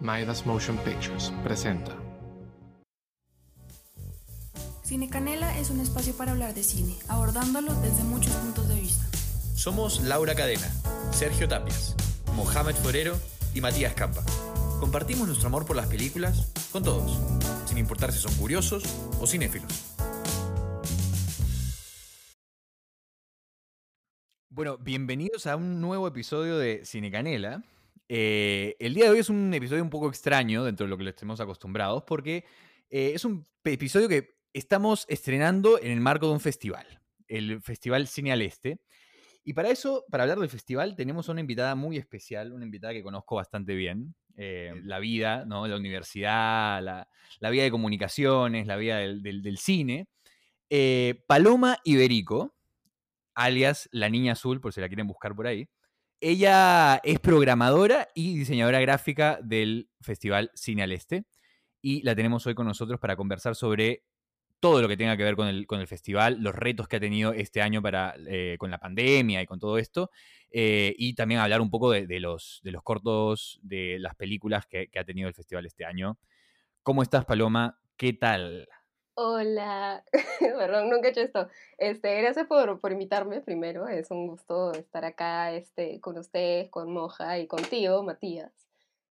Maidas Motion Pictures presenta. Cine Canela es un espacio para hablar de cine, abordándolo desde muchos puntos de vista. Somos Laura Cadena, Sergio Tapias, Mohamed Forero y Matías Campa. Compartimos nuestro amor por las películas con todos, sin importar si son curiosos o cinéfilos. Bueno, bienvenidos a un nuevo episodio de Cine Canela. Eh, el día de hoy es un episodio un poco extraño dentro de lo que le estemos acostumbrados, porque eh, es un episodio que estamos estrenando en el marco de un festival, el Festival Cine al Este. Y para eso, para hablar del festival, tenemos una invitada muy especial, una invitada que conozco bastante bien. eh, la vida, ¿no? La universidad, la, la vida de comunicaciones, la vida del, del- del cine. Paloma Iberico, alias La Niña Azul, por si la quieren buscar por ahí. Ella es programadora y diseñadora gráfica del Festival Cine al Este. Y la tenemos hoy con nosotros para conversar sobre todo lo que tenga que ver con el, con el festival, los retos que ha tenido este año para, eh, con la pandemia y con todo esto, eh, y también hablar un poco de, los, de los cortos, de las películas que ha tenido el festival este año. ¿Cómo estás, Paloma? ¿Qué tal? Hola, perdón, nunca he hecho esto. Este, gracias por, por invitarme primero. Es un gusto estar acá este, con ustedes, con Moja y contigo, Matías,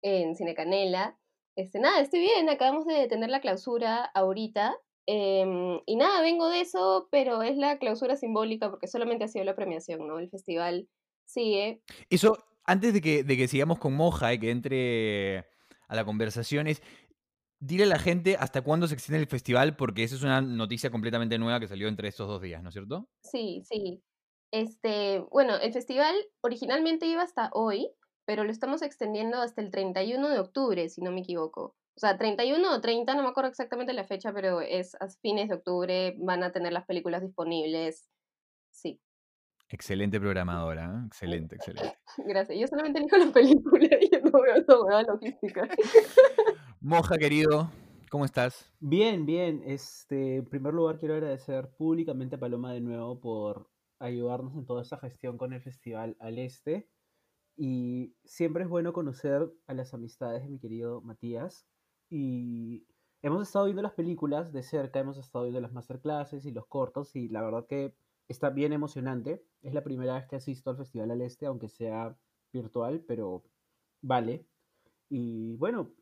en Cine Canela. Este, nada, estoy bien, acabamos de tener la clausura ahorita. em, y nada, vengo de eso, pero es la clausura simbólica porque solamente ha sido la premiación, ¿no? El festival sigue. Eso, antes de que, de que sigamos con Moja y que entre a la conversación, es dile a la gente hasta cuándo se extiende el festival, porque esa es una noticia completamente nueva que salió entre estos dos días, ¿no es cierto? Sí, sí. Este, bueno, el festival originalmente iba hasta hoy, pero lo estamos extendiendo hasta el 31 de octubre, si no me equivoco. O sea, 31 o 30, no me acuerdo exactamente la fecha, pero es a fines de octubre, van a tener las películas disponibles. Sí, Excelente programadora, ¿eh? excelente, excelente. gracias. Yo solamente elijo la película y yo no veo esa hueá logística. Moja, querido, ¿cómo estás? Bien, bien. Este, en primer lugar, quiero agradecer públicamente a Paloma de nuevo por ayudarnos en toda esta gestión con el Festival al Este. Y siempre es bueno conocer a las amistades de mi querido Matías. Y hemos estado viendo las películas de cerca, hemos estado viendo las masterclasses y los cortos, y la verdad que está bien emocionante. Es la primera vez que asisto al Festival al Este, aunque sea virtual, pero vale. Y bueno,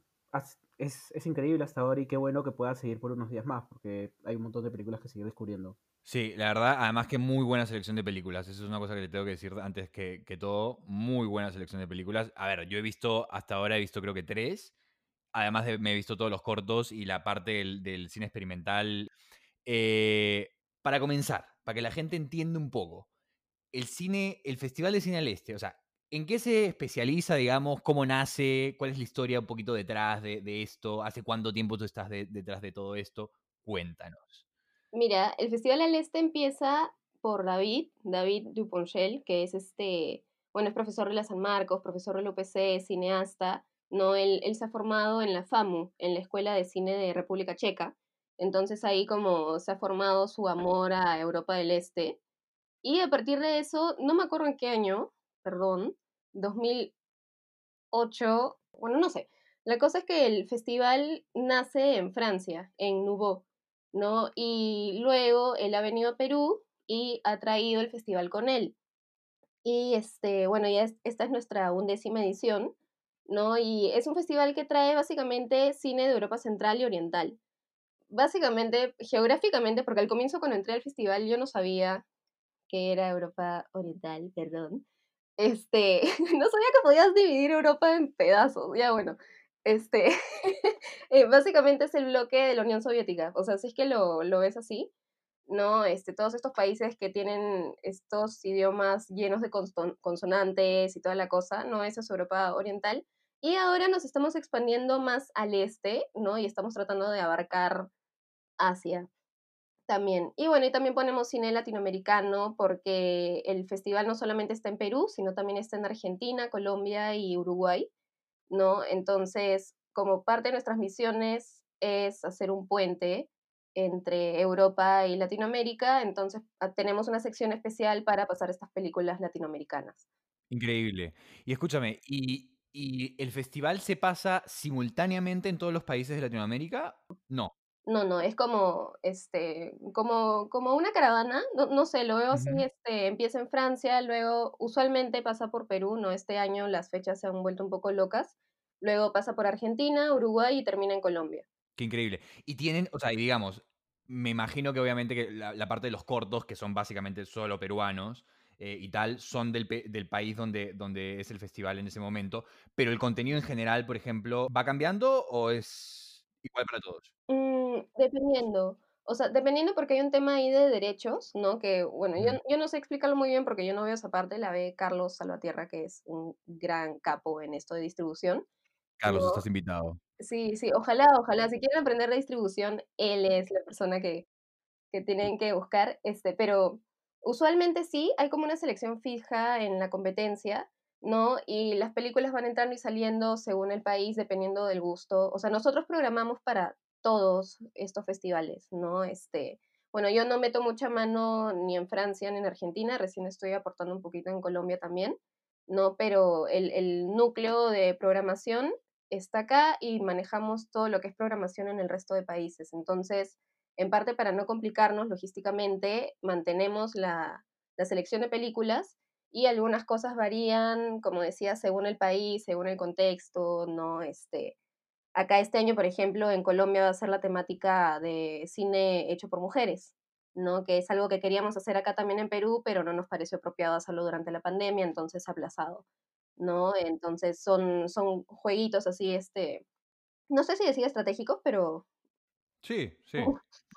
es, es increíble hasta ahora y qué bueno que pueda seguir por unos días más, porque hay un montón de películas que seguir descubriendo. Sí, la verdad, además que muy buena selección de películas. Eso es una cosa que le tengo que decir antes que, que todo. Muy buena selección de películas. A ver, yo he visto, hasta ahora he visto creo que tres. Además de, me he visto todos los cortos y la parte del, del cine experimental. Eh, para comenzar, para que la gente entienda un poco, el cine, el Festival de Cine al Este, o sea, ¿en qué se especializa, digamos? ¿Cómo nace? ¿Cuál es la historia un poquito detrás de, de esto? ¿Hace cuánto tiempo tú estás de- detrás de todo esto? Cuéntanos. Mira, el Festival al Este empieza por David, David Duponchel, que es este, bueno, es profesor de la San Marcos, profesor del UPC, cineasta, ¿no? Él, él se ha formado en la FAMU, en la Escuela de Cine de República Checa. Entonces ahí como se ha formado su amor a Europa del Este. Y a partir de eso, no me acuerdo en qué año, perdón, 2008, bueno, no sé. La cosa es que el festival nace en Francia, en Nouveau. ¿no? Y luego él ha venido a Perú y ha traído el festival con él. Y este, bueno, ya es- esta es nuestra undécima edición, ¿no? Y es un festival que trae básicamente cine de Europa Central y Oriental. Básicamente, geográficamente, porque al comienzo cuando entré al festival yo no sabía que era Europa Oriental, perdón. Este, no sabía que podías dividir Europa en pedazos, ya bueno. Este, eh, básicamente es el bloque de la Unión Soviética. O sea, si es que lo, lo ves así, ¿no? Este, todos estos países que tienen estos idiomas llenos de consonantes y toda la cosa, ¿no? Esa es Europa Oriental. Y ahora nos estamos expandiendo más al este, ¿no? Y estamos tratando de abarcar Asia también. Y bueno, y también ponemos cine latinoamericano porque el festival no solamente está en Perú, sino también está en Argentina, Colombia y Uruguay. ¿no? Entonces, como parte de nuestras misiones es hacer un puente entre Europa y Latinoamérica, entonces ah, tenemos una sección especial para pasar estas películas latinoamericanas. Increíble. Y escúchame, y ¿Y el festival se pasa simultáneamente en todos los países de Latinoamérica? No. No, no, es como, este, como, como una caravana, no, no sé, lo veo así, este, empieza en Francia, luego usualmente pasa por Perú, ¿no? Este año las fechas se han vuelto un poco locas, luego pasa por Argentina, Uruguay y termina en Colombia. Qué increíble. Y tienen, o sea, y digamos, me imagino que obviamente que la, la parte de los cortos, que son básicamente solo peruanos eh, y tal, son del, del país donde, donde es el festival en ese momento, pero el contenido en general, por ejemplo, ¿va cambiando o es igual para todos? Mm, dependiendo, o sea, dependiendo porque hay un tema ahí de derechos, ¿no? Que, bueno, yo, yo no sé explicarlo muy bien porque yo no veo esa parte, la ve Carlos Salvatierra, que es un gran capo en esto de distribución, Carlos, estás invitado. Sí, sí, ojalá, ojalá, si quieren aprender de distribución, él es la persona que, que tienen que buscar, este, pero usualmente sí, hay como una selección fija en la competencia, ¿no? Y las películas van entrando y saliendo según el país, dependiendo del gusto. O sea, nosotros programamos para todos estos festivales, ¿no? Este, bueno, yo no meto mucha mano ni en Francia ni en Argentina, recién estoy aportando un poquito en Colombia también, ¿no? Pero el, el núcleo de programación está acá y manejamos todo lo que es programación en el resto de países. Entonces, en parte para no complicarnos logísticamente, mantenemos la, la selección de películas y algunas cosas varían, como decía, según el país, según el contexto, ¿no? Este, acá este año, por ejemplo, en Colombia va a ser la temática de cine hecho por mujeres, ¿no? Que es algo que queríamos hacer acá también en Perú, pero no nos pareció apropiado hacerlo durante la pandemia, entonces aplazado, ¿no? Entonces son, son jueguitos así, este, no sé si decir estratégicos, pero Sí, sí.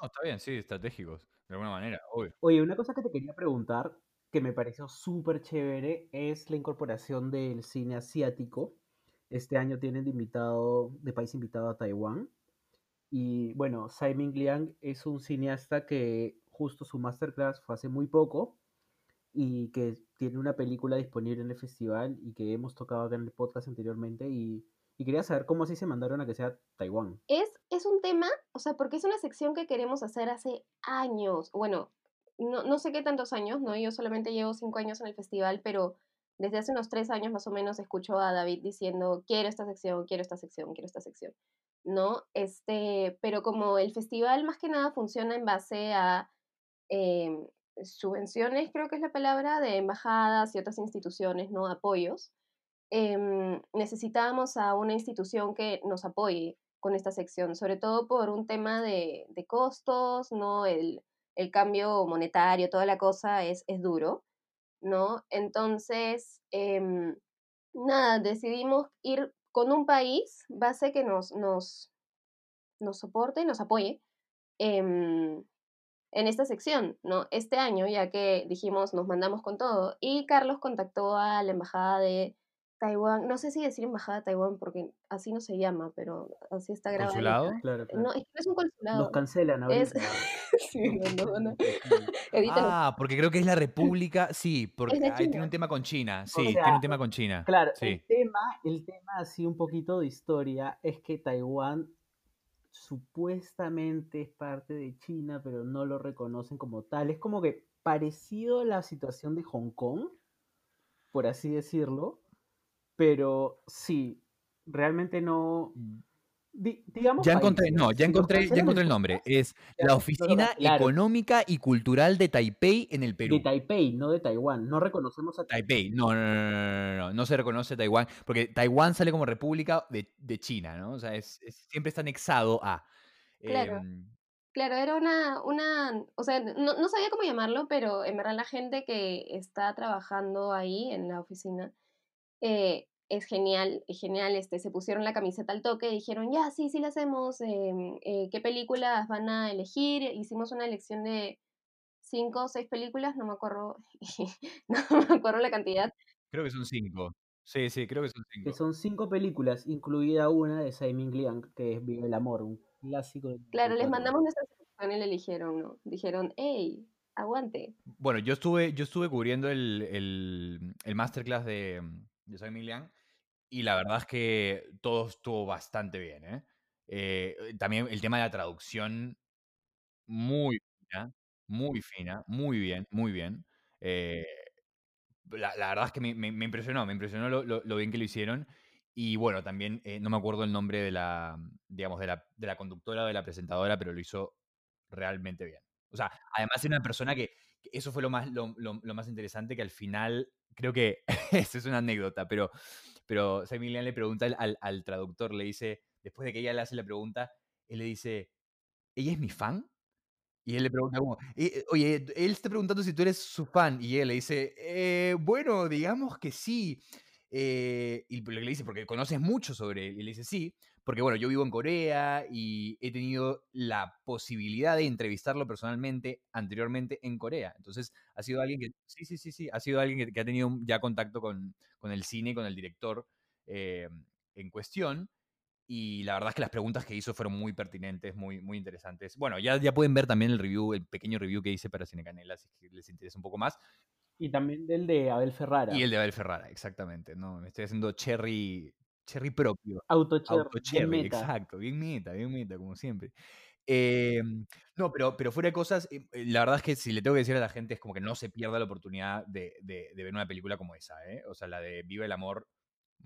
No, está bien, sí, estratégicos, de alguna manera, obvio. Oye, una cosa que te quería preguntar, que me pareció súper chévere, es la incorporación del cine asiático. Este año tienen de invitado, de país invitado a Taiwán. Y bueno, Tsai Ming Liang es un cineasta que justo su masterclass fue hace muy poco y que tiene una película disponible en el festival y que hemos tocado acá en el podcast anteriormente y, y quería saber cómo así se mandaron a que sea Taiwán. es, es un tema, o sea, porque es una sección que queremos hacer hace años. Bueno, no, no sé qué tantos años, ¿no? Yo solamente llevo cinco años en el festival, pero desde hace unos tres años más o menos escucho a David diciendo, quiero esta sección, quiero esta sección, quiero esta sección, ¿no? Este, pero como el festival más que nada funciona en base a em, subvenciones, creo que es la palabra, de embajadas y otras instituciones, ¿no? Apoyos. em, necesitábamos a una institución que nos apoye con esta sección, sobre todo por un tema de, de costos, ¿no? El, el cambio monetario, toda la cosa es, es duro, ¿no? Entonces, em, nada, decidimos ir con un país base que nos, nos, nos soporte y nos apoye em, en esta sección, ¿no? Este año, ya que dijimos, nos mandamos con todo, y Carlos contactó a la embajada de Taiwán, no sé si decir embajada de Taiwán porque así no se llama, pero así está grabado. ¿Consulado? Claro, claro. No, es que no es un Nos consulado. cancelan Es... ahorita. sí, no, no, no. Sí. Edítalo. Ah, porque creo que es la República, sí, porque Es ahí tiene China. un tema con China, O sí, sea, tiene un tema con China. Claro, Sí. el tema, el tema así un poquito de historia es que Taiwán supuestamente es parte de China, pero no lo reconocen como tal. Es como que parecido a la situación de Hong Kong, por así decirlo, pero sí, realmente no. Mm. Di, digamos ya encontré, no, ya encontré, ya encontré el nombre. Es la Oficina. Económica y Cultural de Taipei en el Perú. De Taipei, no de Taiwán. No reconocemos a Taipei. No, no, no, no, no, no. no se reconoce Taiwán. Porque Taiwán sale como República de, de China, ¿no? O sea, es, siempre está anexado a. Claro. Em, claro, era una, una o sea, no, no sabía cómo llamarlo, pero en verdad la gente que está trabajando ahí en la oficina eh, es genial, es genial, este, se pusieron la camiseta al toque y dijeron, ya, sí, sí la hacemos, em, eh, ¿qué películas van a elegir? Hicimos una elección de cinco o seis películas, no me acuerdo, no me acuerdo la cantidad, creo que son cinco. Sí, sí, creo que son que cinco. son cinco películas, incluida una de Tsai Ming Liang, que es Vive el Amor, un clásico del claro, les 94. mandamos nuestra selección y la eligieron, ¿no? Dijeron, hey, aguante. Bueno, yo estuve, yo estuve cubriendo el, el, el masterclass de, Tsai Ming Liang y la verdad es que todo estuvo bastante bien, ¿eh? Eh, también el tema de la traducción, muy fina, muy fina, muy bien, muy bien. Eh, la, verdad es que me, impresionó, me impresionó lo, lo- bien que lo hicieron. y bueno, también eh, no me acuerdo el nombre de la, digamos, de la, de la conductora o de la presentadora, pero lo hizo realmente bien. O sea, además era una persona que eso fue lo más, lo, más interesante, que al final, creo que, esto es una anécdota, pero, pero Sam le pregunta al, traductor, le dice, después de que ella le hace la pregunta, él le dice, ¿ella es mi fan? Y él le pregunta como, "Eh, oye, él está preguntando si tú eres su fan. Y ella le dice, "Eh, bueno, digamos que sí. Eh, y le dice, porque conoces mucho sobre él. Y le dice, sí, porque bueno, yo vivo en Corea y he tenido la posibilidad de entrevistarlo personalmente anteriormente en Corea. Entonces, ha sido alguien que, sí, sí, sí, sí, ha sido alguien que, que ha tenido ya contacto con, con el cine, con el director eh, en cuestión. Y la verdad es que las preguntas que hizo fueron muy pertinentes, muy, muy interesantes. Bueno, ya, ya pueden ver también el review, el pequeño review que hice para Cine Canela, si les interesa un poco más. Y también del de Abel Ferrara. Y el de Abel Ferrara, exactamente. No, me estoy haciendo cherry, cherry propio. Autocher, Auto bien cherry, meta. exacto. Bien meta, bien meta, como siempre. Eh, no, pero, pero fuera de cosas, eh, eh, la verdad es que si le tengo que decir a la gente es como que no se pierda la oportunidad de, de- de ver una película como esa, ¿eh? O sea, la de Viva el Amor,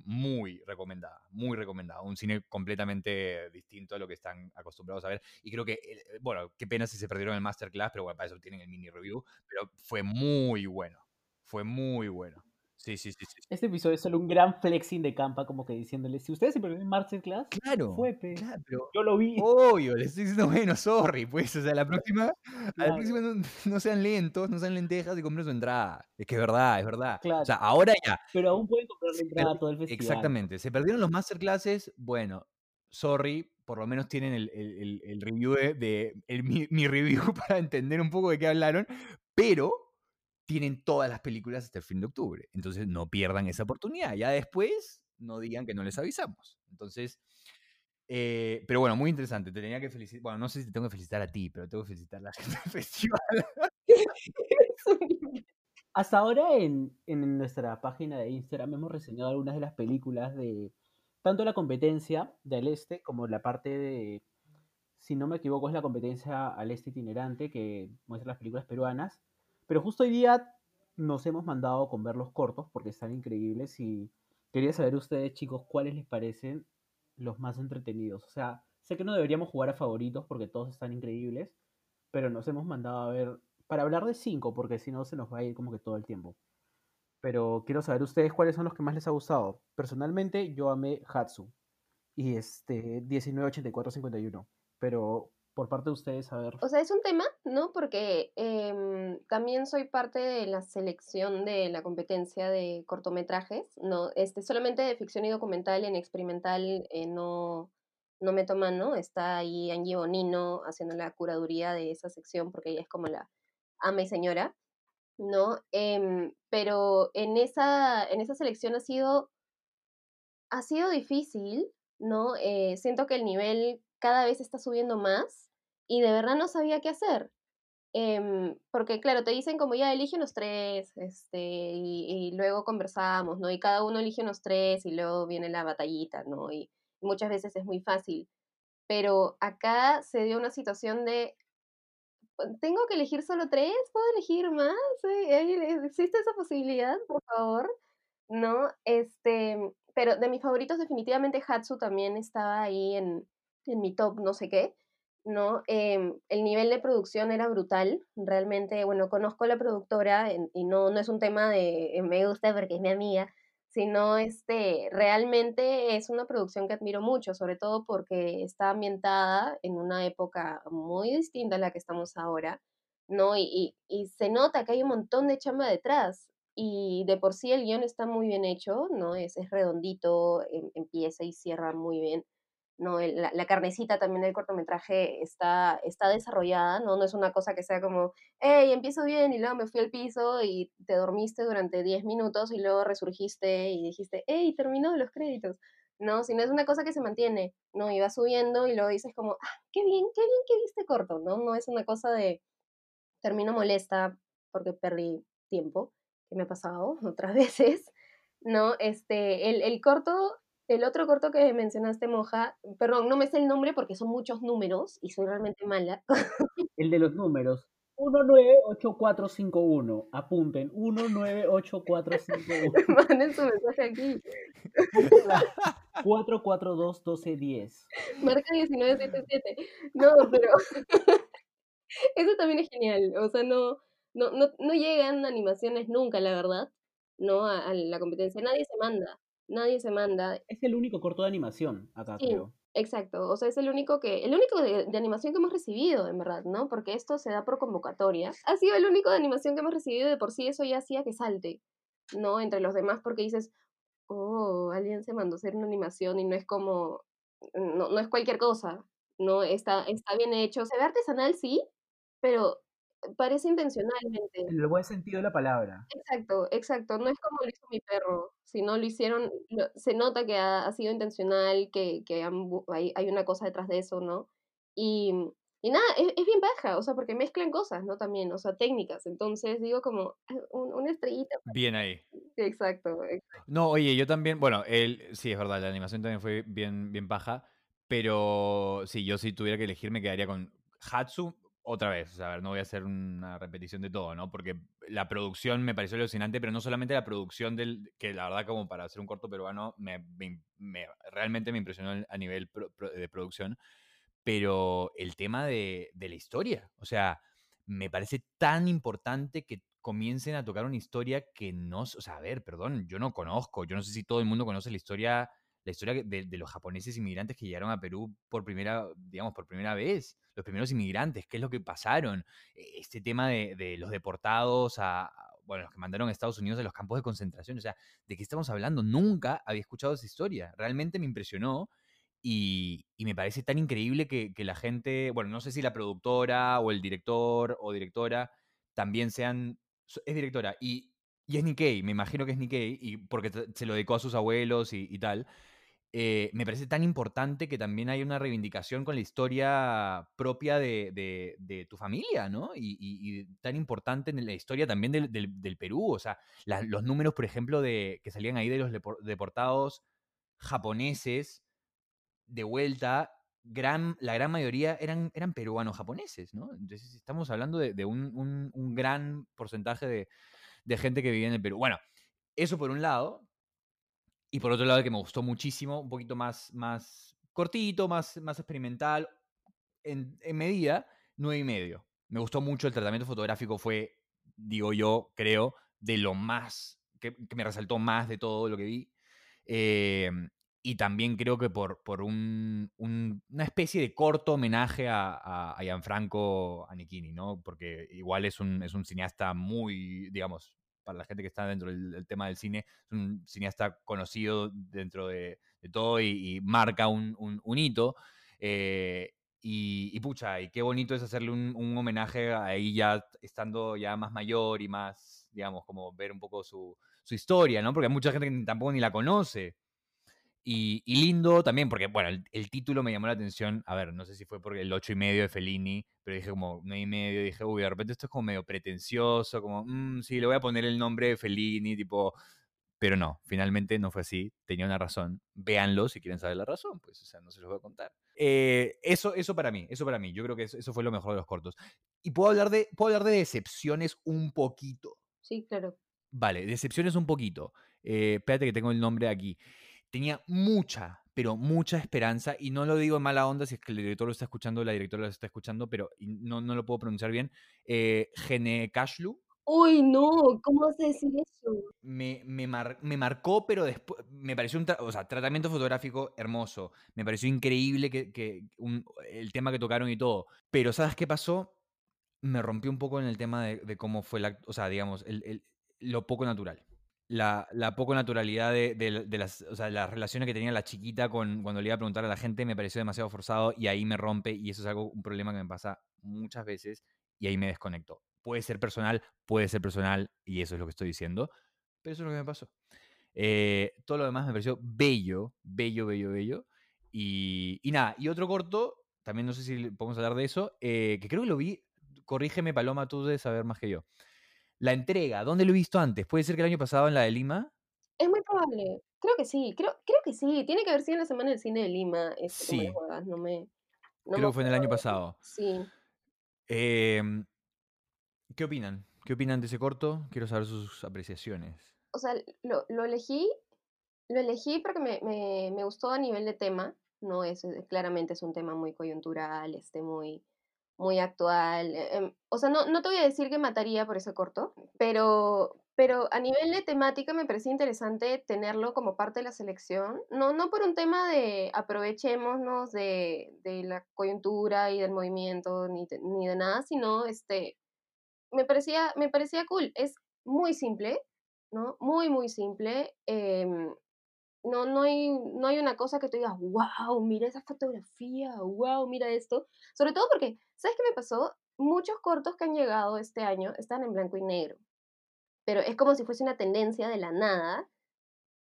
muy recomendada, muy recomendada. Un cine completamente distinto a lo que están acostumbrados a ver. Y creo que, eh, bueno, qué pena si se perdieron el masterclass, pero bueno, para eso tienen el mini review. Pero fue muy bueno, fue muy bueno. Sí, sí, sí, sí. Este episodio es solo un gran flexing de campa, como que diciéndole, si ustedes se perdieron Masterclass, Claro, fue, pe. claro, pero yo lo vi. Obvio, le estoy diciendo, bueno, sorry, pues, o sea, la próxima, a la Claro. próxima no, no sean lentos, no sean lentejas y compren su entrada. Es que es verdad, es verdad. Claro. O sea, ahora ya. Pero aún pueden comprar la entrada a todo el festival. Exactamente. Se perdieron los masterclasses, bueno, sorry, por lo menos tienen el, el- el- el review de, de- mi, mi review para entender un poco de qué hablaron, pero tienen todas las películas hasta el fin de octubre. Entonces no pierdan esa oportunidad. Ya después no digan que no les avisamos. Entonces, eh, pero bueno, muy interesante. Te tenía que felicitar. Bueno, no sé si te tengo que felicitar a ti, pero tengo que felicitar a la gente del festival. Hasta ahora en, en nuestra página de Instagram hemos reseñado algunas de las películas de tanto la competencia de Al Este como la parte de, si no me equivoco, es la competencia Al Este itinerante que muestra las películas peruanas. Pero justo hoy día nos hemos mandado con ver los cortos porque están increíbles y quería saber ustedes, chicos, cuáles les parecen los más entretenidos. O sea, sé que no deberíamos jugar a favoritos porque todos están increíbles, pero nos hemos mandado a ver para hablar de cinco, porque si no se nos va a ir como que todo el tiempo. Pero quiero saber ustedes cuáles son los que más les ha gustado. Personalmente, yo amé Hatsu y este 1984-51. Pero por parte de ustedes, a ver. O sea, es un tema, ¿no? Porque em, también soy parte de la selección de la competencia de cortometrajes, ¿no? Este, solamente de ficción y documental, en experimental eh, no, no me toman, ¿no? Está ahí Angie Bonino haciendo la curaduría de esa sección porque ella es como la ama y señora, ¿no? Em, pero en esa, en esa selección ha sido, ha sido difícil, ¿no? Eh, siento que el nivel cada vez está subiendo más y de verdad no sabía qué hacer. Em, porque claro, te dicen como ya elige unos tres, este, y, luego conversamos, ¿no? Y cada uno elige unos tres y luego viene la batallita, ¿no? Y muchas veces es muy fácil. Pero acá se dio una situación de, ¿tengo que elegir solo tres? ¿Puedo elegir más? ¿Existe esa posibilidad, por favor? ¿No? Este, pero de mis favoritos definitivamente Hatsu también estaba ahí en, en mi top no sé qué. ¿no? Em, el nivel de producción era brutal, realmente, bueno, conozco a la productora y no, no es un tema de eh, me gusta porque es mi amiga, sino este, realmente es una producción que admiro mucho, sobre todo porque está ambientada en una época muy distinta a la que estamos ahora, ¿no? Y, y, y se nota que hay un montón de chamba detrás. Y de por sí el guion está muy bien hecho, ¿no? Es, es redondito, em- empieza y cierra muy bien. ¿No? La, la carnecita también del cortometraje está, está desarrollada, ¿no? No es una cosa que sea como, hey, empiezo bien y luego me fui al piso y te dormiste durante 10 minutos y luego resurgiste y dijiste, hey, terminó los créditos, ¿no? Sino es una cosa que se mantiene, ¿no? Y va subiendo y luego dices como, ah, qué bien, qué bien que viste corto, ¿no? No es una cosa de, termino molesta porque perdí tiempo, que me ha pasado otras veces, ¿no? Este, el, el corto el otro corto que mencionaste, Moja, perdón, no me sé el nombre porque son muchos números y soy realmente mala. El de los números. 198451. Apunten, 198451. Manden su mensaje aquí. 442-1210. Marca 1977. No, pero eso también es genial. O sea, no, no, no, no llegan animaciones nunca, la verdad, no a, a la competencia. Nadie se manda. Nadie se manda. Es el único corto de animación acá, Sí. creo. Exacto, o sea, es el único que, el único de, de animación que hemos recibido, en verdad, ¿no? Porque esto se da por convocatoria. Ha sido el único de animación que hemos recibido y de por sí eso ya hacía que salte, ¿no? Entre los demás, porque dices, oh, alguien se mandó a hacer una animación y no es como, no, no es cualquier cosa, ¿no? Está, está bien hecho. Se ve artesanal, sí, pero parece intencionalmente. En el buen sentido de la palabra. Exacto, exacto. No es como lo hizo mi perro, sino lo hicieron, lo- se nota que ha, ha sido intencional, que, que han hay, hay una cosa detrás de eso, ¿no? Y, y nada, es, es bien baja, o sea, porque mezclan cosas, ¿no? También, o sea, técnicas. Entonces digo como, "Ah, un- una estrellita. Bien ahí. Exacto, ex- No, oye, yo también, bueno, él, sí, es verdad, la animación también fue bien, bien paja, pero sí, yo si tuviera que elegir me quedaría con Hatsu otra vez, o sea, a ver, no voy a hacer una repetición de todo, ¿no? Porque la producción me pareció alucinante, pero no solamente la producción del, que la verdad como para hacer un corto peruano, me, me- me- realmente me impresionó a nivel pro- pro- de producción, pero el tema de, de la historia, o sea, me parece tan importante que comiencen a tocar una historia que no, o sea, a ver, perdón, yo no conozco, yo no sé si todo el mundo conoce la historia, la historia de, de los japoneses inmigrantes que llegaron a Perú por primera, digamos, por primera vez, los primeros inmigrantes, qué es lo que pasaron, E- este tema de, de los deportados a, bueno, los que mandaron a Estados Unidos a los campos de concentración, o sea, ¿de qué estamos hablando? Nunca había escuchado esa historia, realmente me impresionó y, y me parece tan increíble que, que la gente, bueno, no sé si la productora o el director o directora también sean, es directora y, y es Nikkei, me imagino que es Nikkei, y porque se lo dedicó a sus abuelos y, y tal. Eh, me parece tan importante que también hay una reivindicación con la historia propia de, de- de tu familia, ¿no? Y, y- y tan importante en la historia también del, del- del Perú, o sea, la- los números, por ejemplo, de, que salían ahí de los depor- deportados japoneses de vuelta, gran, la gran mayoría eran, eran peruanos japoneses, ¿no? Entonces estamos hablando de, de un, un- un gran porcentaje de, de gente que vivía en el Perú. Bueno, eso por un lado. Y por otro lado, que me gustó muchísimo, un poquito más, más cortito, más, más experimental, en, medida, nueve y medio. Me gustó mucho, el tratamiento fotográfico fue, digo yo, creo, de lo más, que, me resaltó más de todo lo que vi. Eh, y también creo que por, por un- una especie de corto homenaje a, a, a Gianfranco Anichini, ¿no? Porque igual es un, es un cineasta muy, digamos, para la gente que está dentro del, tema del cine, es un cineasta conocido dentro de, de todo y, marca un, hito. Eh, y, y pucha, y qué bonito es hacerle un, un homenaje ahí ya estando ya más mayor y más, digamos, como ver un poco su, su historia, ¿no? Porque hay mucha gente que tampoco ni la conoce. Y, y lindo también, porque, bueno, el, el título me llamó la atención. A ver, no sé si fue porque el 8 y medio de Fellini, pero dije como 9 y medio. Dije, uy, de repente esto es como medio pretencioso, como, "Mm, sí, le voy a poner el nombre de Fellini, tipo. Pero no, finalmente no fue así. Tenía una razón. Véanlo si quieren saber la razón, pues, o sea, no se los voy a contar. Eh, eso, eso para mí, eso para mí. Yo creo que eso, eso fue lo mejor de los cortos. Y puedo hablar de, puedo hablar de decepciones un poquito. sí, claro. Vale, decepciones un poquito. Eh, espérate que tengo el nombre aquí. Tenía mucha, pero mucha esperanza, y no lo digo en mala onda si es que el director lo está escuchando, la directora lo está escuchando, pero no, no lo puedo pronunciar bien. Eh, Gene Kashlu Uy, no, ¿cómo a decir eso? me, me, mar- me marcó, pero después me pareció un o sea, tratamiento fotográfico hermoso. Me pareció increíble que, que un- el tema que tocaron y todo. Pero ¿sabes qué pasó? Me rompió un poco en el tema de, de cómo fue la, o sea, digamos, el- el- lo poco natural. La, la poco naturalidad de, de- de las, o sea, las relaciones que tenía la chiquita con, cuando le iba a preguntar a la gente me pareció demasiado forzado y ahí me rompe y eso es algo, un problema que me pasa muchas veces y ahí me desconecto. Puede ser personal, puede ser personal y eso es lo que estoy diciendo, pero eso es lo que me pasó. Eh, todo lo demás me pareció bello, bello, bello, bello. Y, y nada, y otro corto, también no sé si podemos hablar de eso, eh, que creo que lo vi, corrígeme Paloma, tú debes saber más que yo. La entrega, ¿dónde lo he visto antes? ¿Puede ser que el año pasado en la de Lima? Es muy probable. Creo que sí, creo, creo que sí. Tiene que haber sido en la Semana del Cine de Lima. Este, me Sí. no me. no me Creo que fue en el año pasado. Sí. Em, ¿Qué opinan? ¿Qué opinan de ese corto? Quiero saber sus apreciaciones. O sea, lo, lo elegí, lo elegí porque me, me, me gustó a nivel de tema, ¿no? Es, es- claramente es un tema muy coyuntural, este, muy, muy actual. eh, em, o sea, no, no te voy a decir que mataría por ese corto, pero, pero a nivel de temática me parecía interesante tenerlo como parte de la selección. No, no por un tema de aprovechémonos de, de la coyuntura y del movimiento ni ni de nada, sino este, me parecía, me parecía cool. Es muy simple, ¿no? Muy, muy simple. em, no, no, hay, no hay una cosa que tú digas, wow, mira esa fotografía, wow, mira esto. Sobre todo porque, ¿sabes qué me pasó? Muchos cortos que han llegado este año están en blanco y negro, pero es como si fuese una tendencia de la nada.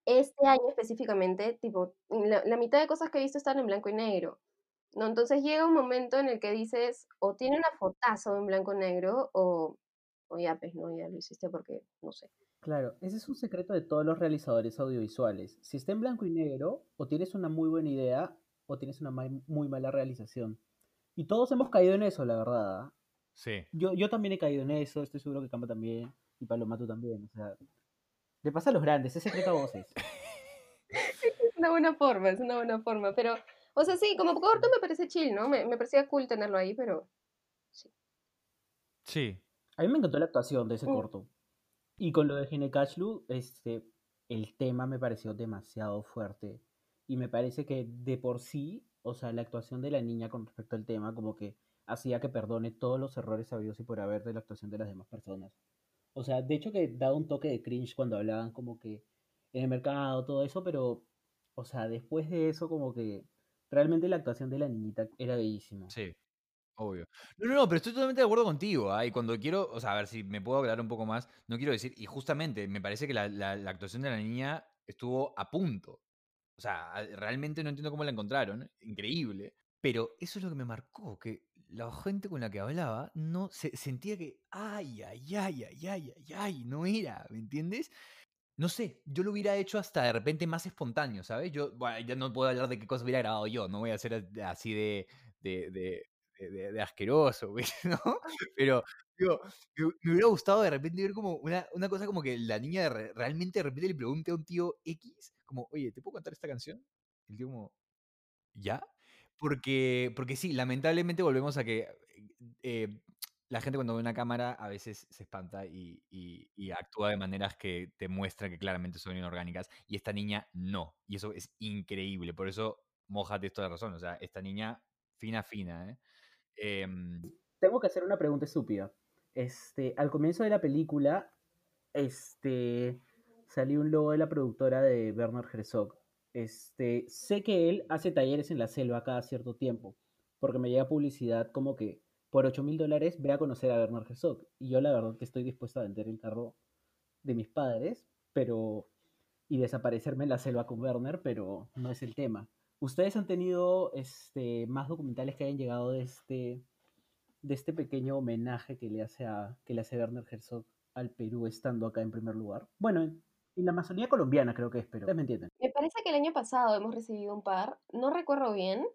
Este año específicamente, tipo, la, mitad de cosas que he visto están en blanco y negro. ¿no? Entonces llega un momento en el que dices, o tiene una fotazo en blanco y negro, o, o ya, pues, no, ya lo hiciste porque, no sé. Claro, ese es un secreto de todos los realizadores audiovisuales. Si está en blanco y negro, o tienes una muy buena idea, o tienes una muy mala realización. Y todos hemos caído en eso, la verdad. ¿ah? Sí. Yo, yo también he caído en eso, estoy seguro que Campa también, y Paloma tú también. O sea, le pasa a los grandes, es secreto a voces. Es una buena forma, es una buena forma, pero, o sea, sí, como corto me parece chill, ¿no? Me, me parecía cool tenerlo ahí, pero Sí. A mí me encantó la actuación de ese Mm. corto. Y con lo de Gene Kashlu, este, el tema me pareció demasiado fuerte. Y me parece que de por sí, o sea, la actuación de la niña con respecto al tema, como que hacía que perdone todos los errores sabidos y por haber de la actuación de las demás personas. O sea, de hecho que daba un toque de cringe cuando hablaban como que en el mercado, todo eso, pero, o sea, después de eso, como que realmente la actuación de la niñita era bellísima. Sí, obvio. No, no, no, pero estoy totalmente de acuerdo contigo. ¿ah? Y cuando quiero, o sea, a ver si me puedo aclarar un poco más, no quiero decir, y justamente me parece que la, la- actuación de la niña estuvo a punto. O sea, realmente no entiendo cómo la encontraron. Increíble. Pero eso es lo que me marcó, que la gente con la que hablaba no se, sentía que, ay, ay, ay, ay, ay, ay, ay, no era, ¿me entiendes? No sé, yo lo hubiera hecho hasta de repente más espontáneo, ¿sabes? Yo, bueno, ya no puedo hablar de qué cosas hubiera grabado yo, no voy a a- así de, de, de- de- de asqueroso, güey, ¿no? Pero, digo, me, me hubiera gustado de repente ver como una, una cosa como que la niña de re- realmente de repente le pregunte a un tío X, como, oye, ¿te puedo cantar esta canción? Y el tío como, ¿ya? Porque, porque sí, lamentablemente volvemos a que eh, la gente cuando ve una cámara a veces se espanta y, y- y actúa de maneras que te muestran que claramente son inorgánicas. Y esta niña no. Y eso es increíble. Por eso Mojate esto de razón. O sea, esta niña fina, fina, ¿eh? Em, Tengo que hacer una pregunta estúpida. Este, al comienzo de la película, este, salió un logo de la productora de Werner Herzog. Este, sé que él hace talleres en la selva cada cierto tiempo, porque me llega publicidad como que por 8 mil dólares ve a conocer a Werner Herzog. Y yo la verdad que estoy dispuesto a vender el carro de mis padres, pero y desaparecerme en la selva con Werner, pero no es el tema. ¿Ustedes han tenido este, más documentales que hayan llegado de este, de este pequeño homenaje que le hace a que le hace Werner Herzog al Perú estando acá en primer lugar? Bueno, en, la Amazonía colombiana creo que es, pero ustedes me entienden. me parece que el año pasado hemos recibido un par, no recuerdo bien,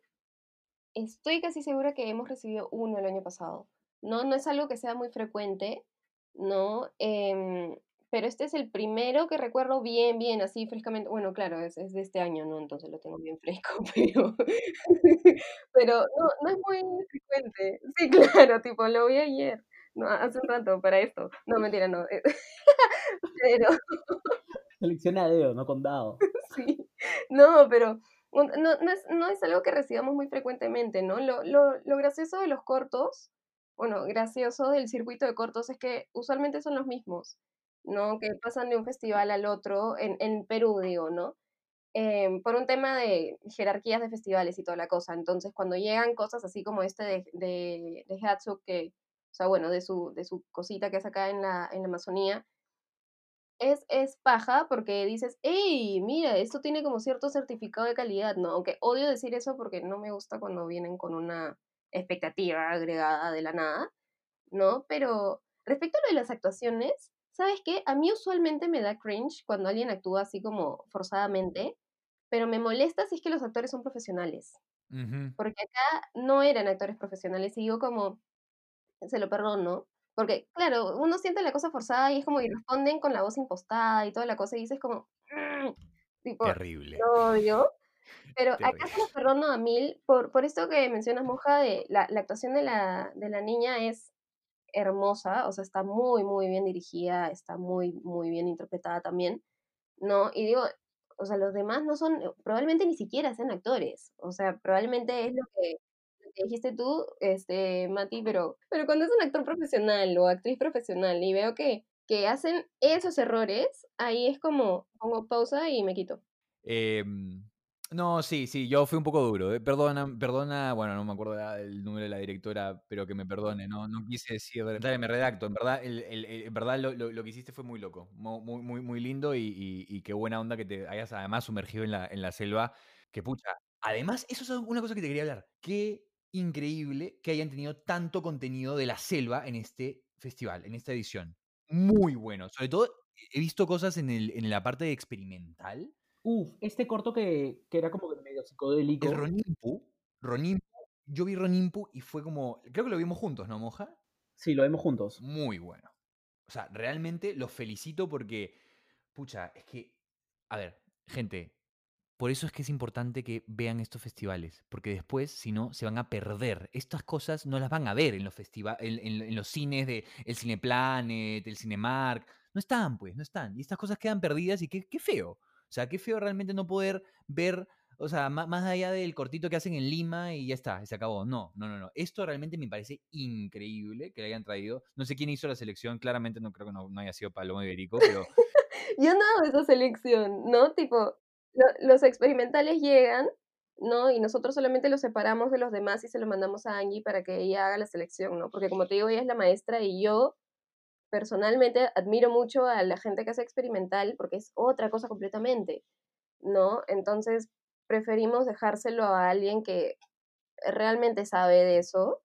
estoy casi segura que hemos recibido uno el año pasado. No, no es algo que sea muy frecuente, ¿no? Em, pero este es el primero que recuerdo bien, bien, así frescamente. Bueno, claro, es, es de este año, ¿no? Entonces lo tengo bien fresco, pero, pero no, no es muy frecuente. Sí, claro, tipo, lo vi ayer, no, hace un rato para esto. No, mentira, no. eh, Pero, Selecciona dedo, no con dado. Sí, no, pero no, no es, no es algo que recibamos muy frecuentemente, ¿no? Lo, lo, lo gracioso de los cortos, bueno, gracioso del circuito de cortos es que usualmente son los mismos, ¿no? Que pasan de un festival al otro, en, en Perú, digo, ¿no? Em, por un tema de jerarquías de festivales y toda la cosa. Entonces, cuando llegan cosas así como este de, de, de Hatsuk, que, o sea, bueno, de su, de su cosita que es acá en la, en la Amazonía, es, es paja porque dices, hey, mira, esto tiene como cierto certificado de calidad, ¿no? Aunque odio decir eso porque no me gusta cuando vienen con una expectativa agregada de la nada, ¿no? Pero respecto a lo de las actuaciones, ¿sabes qué? A mí usualmente me da cringe cuando alguien actúa así como forzadamente, pero me molesta si es que los actores son profesionales, porque acá no eran actores profesionales y digo como, se lo perdono, Porque, claro, uno siente la cosa forzada y es como que responden con la voz impostada y toda la cosa y dices como, "Mm", tipo, Terrible. lo odio. Pero acá Terrible. estamos cerrando a mil, por, por esto que mencionas, Moja, de la, la actuación de la, de la niña es hermosa, o sea, está muy, muy bien dirigida, está muy, muy bien interpretada también, ¿no? Y digo, o sea, los demás no son, probablemente ni siquiera sean actores, o sea, probablemente es lo que, dijiste tú, este, Mati, pero, pero cuando es un actor profesional o actriz profesional y veo que, que hacen esos errores, ahí es como pongo pausa y me quito. Em, no, sí, sí, yo fui un poco duro. eh, Perdona, perdona, bueno, no me acuerdo la- el número de la directora, pero que me perdone, no, no quise decir, dale, me redacto, en verdad, el, el- el- en verdad lo, lo- lo que hiciste fue muy loco, mu- muy, muy, muy lindo y, y- y qué buena onda que te hayas además sumergido en la, en la selva, que pucha. Además, eso es una cosa que te quería hablar, qué increíble que hayan tenido tanto contenido de la selva en este festival, en esta edición. Muy bueno, sobre todo he visto cosas en, el, en la parte experimental. Uf, este corto que, que era como medio psicodélico. El Ronimpu, Ronimpu, yo vi Ronimpu y fue como, creo que lo vimos juntos, ¿no, Moja? Sí, lo vemos juntos. Muy bueno. O sea, realmente los felicito porque, pucha, es que, a ver, gente, por eso es que es importante que vean estos festivales, porque después, si no, se van a perder. Estas cosas no las van a ver en los festiva- en, en- en los cines de el Cineplanet, el Cinemark. No están, pues, no están. Y estas cosas quedan perdidas y qué, qué feo. O sea, qué feo realmente no poder ver, o sea, má- más, allá del cortito que hacen en Lima y ya está, se acabó. No, no, no, no. Esto realmente me parece increíble que lo hayan traído. No sé quién hizo la selección, claramente no creo que no, no haya sido Paloma Iberico, pero Yo no hago esa selección, ¿no? Tipo, lo- los experimentales llegan, ¿no? Y nosotros solamente los separamos de los demás y se lo mandamos a Angie para que ella haga la selección, ¿no? Porque como te digo, ella es la maestra y yo personalmente admiro mucho a la gente que hace experimental porque es otra cosa completamente, ¿no? Entonces preferimos dejárselo a alguien que realmente sabe de eso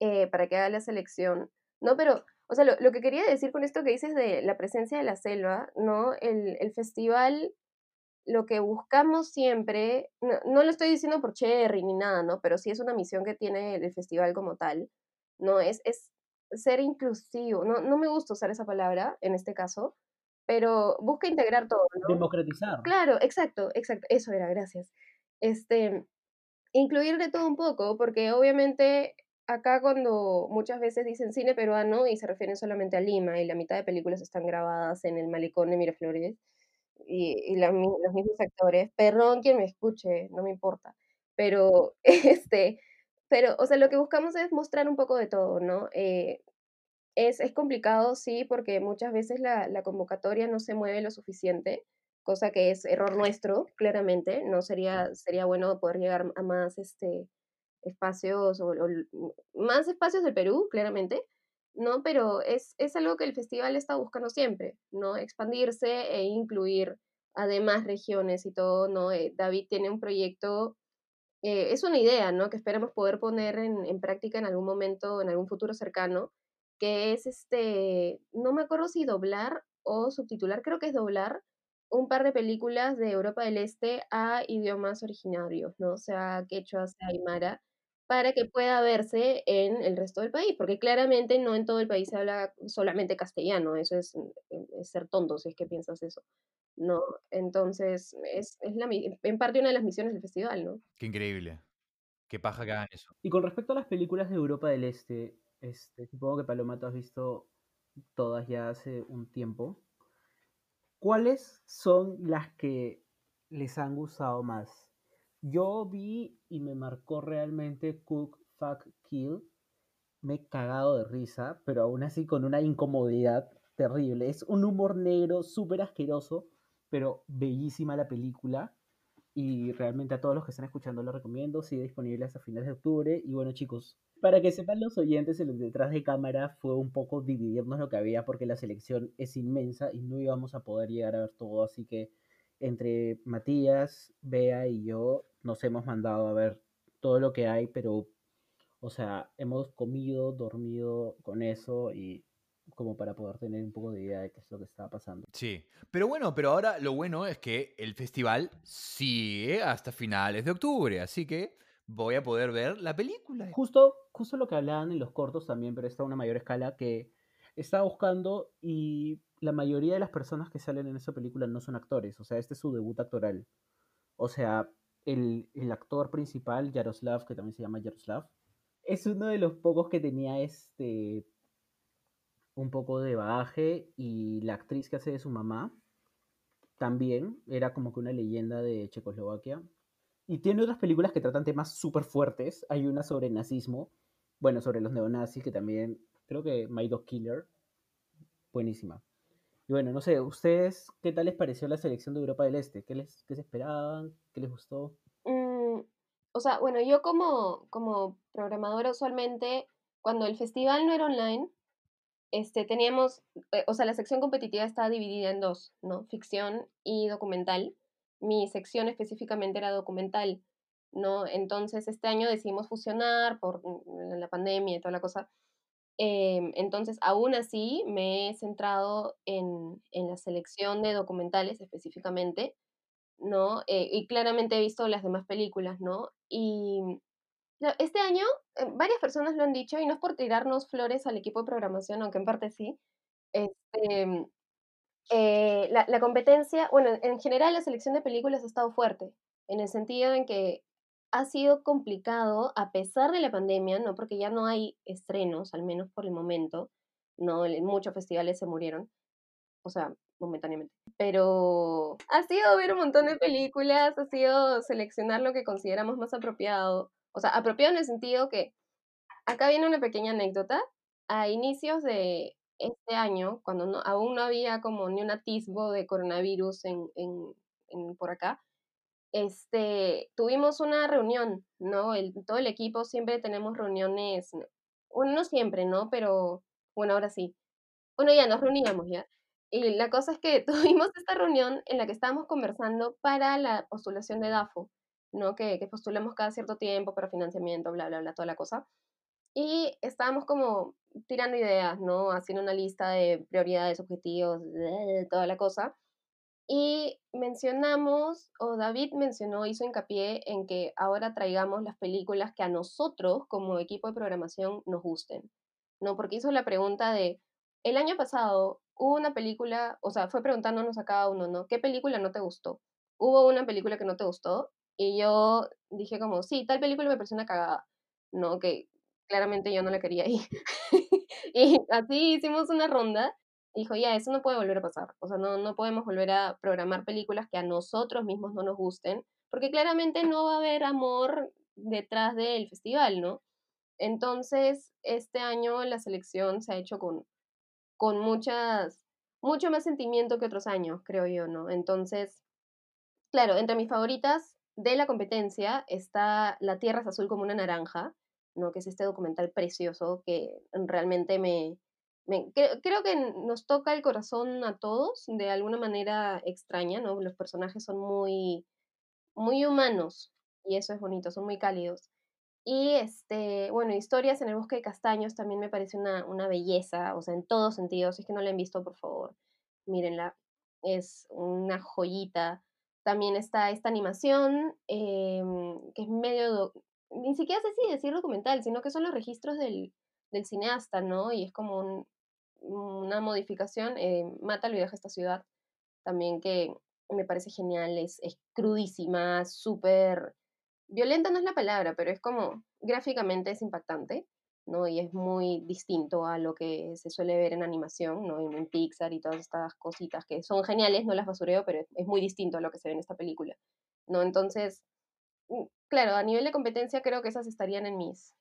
eh, para que haga la selección, ¿no? Pero, o sea, lo, lo que quería decir con esto que dices de la presencia de la selva, ¿no? El, el festival, lo que buscamos siempre, no, no lo estoy diciendo por Cherry ni nada, ¿no? Pero sí es una misión que tiene el festival como tal, ¿no? Es, es ser inclusivo, no, no me gusta usar esa palabra en este caso, pero busca integrar todo, ¿no? Democratizar. Claro, exacto, exacto, eso era, gracias. Este, incluir de todo un poco, porque obviamente acá cuando muchas veces dicen cine peruano y se refieren solamente a Lima y la mitad de películas están grabadas en el malecón de Miraflores y, y la los mismos actores, perdón quien me escuche, no me importa, pero este, pero, o sea, lo que buscamos es mostrar un poco de todo, ¿no? Eh, es, es complicado, sí, porque muchas veces la, la convocatoria no se mueve lo suficiente, cosa que es error nuestro, claramente. No sería, sería bueno poder llegar a más este, espacios o, más espacios del Perú, claramente, ¿no? Pero es, es algo que el festival está buscando siempre, ¿no? Expandirse e incluir además regiones y todo, ¿no? Eh, David tiene un proyecto eh, es una idea, ¿no? Que esperamos poder poner en, en práctica en algún momento, en algún futuro cercano, que es este, no me acuerdo si doblar o subtitular, creo que es doblar un par de películas de Europa del Este a idiomas originarios, ¿no? O sea, quechua, aymara, para que pueda verse en el resto del país, porque claramente no en todo el país se habla solamente castellano, eso es, es ser tonto si es que piensas eso, ¿no? Entonces, es, es la, en parte una de las misiones del festival, ¿no? qué increíble. Qué paja que hagan eso. Y con respecto a las películas de Europa del Este, este, supongo que Paloma tú has visto todas ya hace un tiempo. ¿Cuáles son las que les han gustado más? Yo vi y me marcó realmente Cook, Fuck, Kill. Me he cagado de risa, pero aún así con una incomodidad terrible. Es un humor negro súper asqueroso, pero bellísima la película. Y realmente a todos los que están escuchando lo recomiendo. Sigue disponible hasta finales de octubre. Y bueno, chicos, para que sepan los oyentes, el detrás de cámara fue un poco dividirnos lo que había porque la selección es inmensa y no íbamos a poder llegar a ver todo. Así que entre Matías, Bea y yo nos hemos mandado a ver todo lo que hay, pero, o sea, hemos comido, dormido con eso y como para poder tener un poco de idea de qué es lo que estaba pasando. Sí, pero bueno, pero ahora lo bueno es que el festival sigue hasta finales de octubre, así que voy a poder ver la película. Justo, justo lo que hablaban en los cortos también, pero está a una mayor escala, que estaba buscando y la mayoría de las personas que salen en esa película no son actores, o sea, este es su debut actoral. O sea, el, el actor principal, Yaroslav, que también se llama Yaroslav, es uno de los pocos que tenía este un poco de bagaje y la actriz que hace de su mamá también era como que una leyenda de Checoslovaquia. Y tiene otras películas que tratan temas súper fuertes. Hay una sobre nazismo, bueno, sobre los neonazis, que también creo que My Dog Killer, buenísima. Y bueno, no sé, ¿ustedes qué tal les pareció la selección de Europa del Este? ¿Qué, les, qué se esperaban? ¿Qué les gustó? Mm, o sea, bueno, yo como, como programadora usualmente, cuando el festival no era online, este, teníamos, eh, o sea, la sección competitiva estaba dividida en dos, ¿no? Ficción y documental. Mi sección específicamente era documental, ¿no? Entonces, este año decidimos fusionar por mm, la pandemia y toda la cosa. Em, entonces, aún así, me he centrado en, en la selección de documentales específicamente, ¿no? Eh, y claramente he visto las demás películas, ¿no? Y este año, eh, varias personas lo han dicho, y no es por tirarnos flores al equipo de programación, aunque en parte sí. Este, eh, la, la, competencia, bueno, en general la selección de películas ha estado fuerte, en el sentido en que ha sido complicado a pesar de la pandemia, ¿no? Porque ya no hay estrenos, al menos por el momento, ¿no? Muchos festivales se murieron, o sea, momentáneamente. Pero ha sido ver un montón de películas, ha sido seleccionar lo que consideramos más apropiado. O sea, apropiado en el sentido que acá viene una pequeña anécdota. A inicios de este año, cuando no, aún no había como ni un atisbo de coronavirus en, en, en por acá, este, tuvimos una reunión, ¿no? Todo el equipo siempre tenemos reuniones, bueno, no siempre, ¿no? Pero bueno, ahora sí. Bueno, ya nos reuníamos ya. Y la cosa es que tuvimos esta reunión en la que estábamos conversando para la postulación de DAFO. ¿no? Que, que postulamos cada cierto tiempo para financiamiento, bla, bla, bla, toda la cosa. Y estábamos como tirando ideas, ¿no? Haciendo una lista de prioridades, objetivos, toda la cosa. Y mencionamos, o David mencionó, hizo hincapié en que ahora traigamos las películas que a nosotros, como equipo de programación, nos gusten, ¿no? Porque hizo la pregunta de, el año pasado hubo una película, o sea, fue preguntándonos a cada uno, ¿no? ¿Qué película no te gustó? ¿Hubo una película que no te gustó? Y yo dije como, sí, tal película me pareció una cagada, ¿no? Que claramente yo no la quería ir. y así hicimos una ronda. Dijo, ya, eso no puede volver a pasar. O sea, no, no podemos volver a programar películas que a nosotros mismos no nos gusten, porque claramente no va a haber amor detrás del festival, ¿no? Entonces, este año la selección se ha hecho con, con muchas, mucho más sentimiento que otros años, creo yo, ¿no? Entonces, claro, entre mis favoritas de la competencia está La Tierra es azul como una naranja, ¿no? que es este documental precioso que realmente me, creo, que nos toca el corazón a todos de alguna manera extraña, ¿no? Los personajes son muy, muy humanos y eso es bonito, son muy cálidos. Y este, bueno, Historias en el bosque de castaños también me parece una, una belleza, o sea, en todos sentidos. Si es que no la han visto, por favor, mírenla. Es una joyita también está esta animación, em, que es medio, ni siquiera sé si decir documental, sino que son los registros del, del cineasta, ¿no? Y es como una modificación, eh, Mata el viaje a esta ciudad, también que me parece genial, es, es crudísima, súper violenta no es la palabra, pero es como gráficamente es impactante. ¿no? Y es muy distinto a lo que se suele ver en animación, ¿no? En, Pixar y todas estas cositas que son geniales, no las basureo, pero es, muy distinto a lo que se ve en esta película, ¿no? Entonces, mm, claro, a nivel de competencia creo que esas estarían en mis,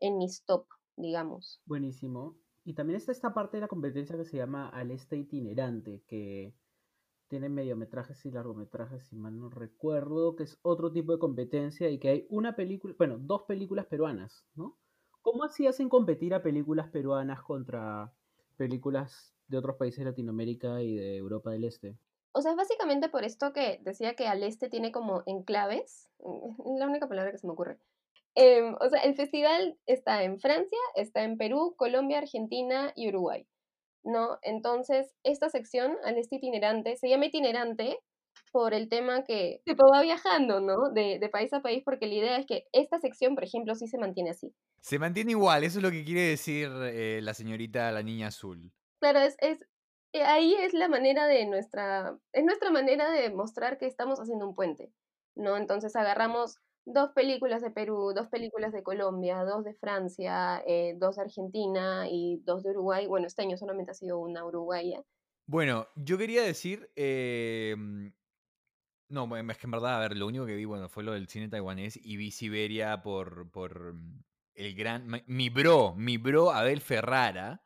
en mis top, digamos. Buenísimo. Y también está esta parte de la competencia que se llama Al Este Itinerante, que tiene mediometrajes y largometrajes, si mal no recuerdo, que es otro tipo de competencia y que hay una película, bueno, dos películas peruanas, ¿no? ¿Cómo así hacen competir a películas peruanas contra películas de otros países de Latinoamérica y de Europa del Este? O sea, es básicamente por esto que decía que al este tiene como enclaves, la única palabra que se me ocurre. Em, o sea, el festival está en Francia, está en Perú, Colombia, Argentina y Uruguay, ¿no? Entonces, esta sección, al este itinerante, se llama itinerante por el tema que tipo va viajando, ¿no? De, de país a país, porque la idea es que esta sección, por ejemplo, sí se mantiene así. Se mantiene igual, eso es lo que quiere decir eh, la señorita, la niña azul. Claro, es, es eh, ahí es la manera de nuestra, es nuestra manera de mostrar que estamos haciendo un puente, ¿no? Entonces agarramos dos películas de Perú, dos películas de Colombia, dos de Francia, eh, dos de Argentina y dos de Uruguay. Bueno, este año solamente ha sido una uruguaya. Bueno, yo quería decir, eh, no, es que en verdad, a ver, lo único que vi, bueno, fue lo del cine taiwanés y vi Siberia por, por mm, el gran, mi bro, mi bro Abel Ferrara.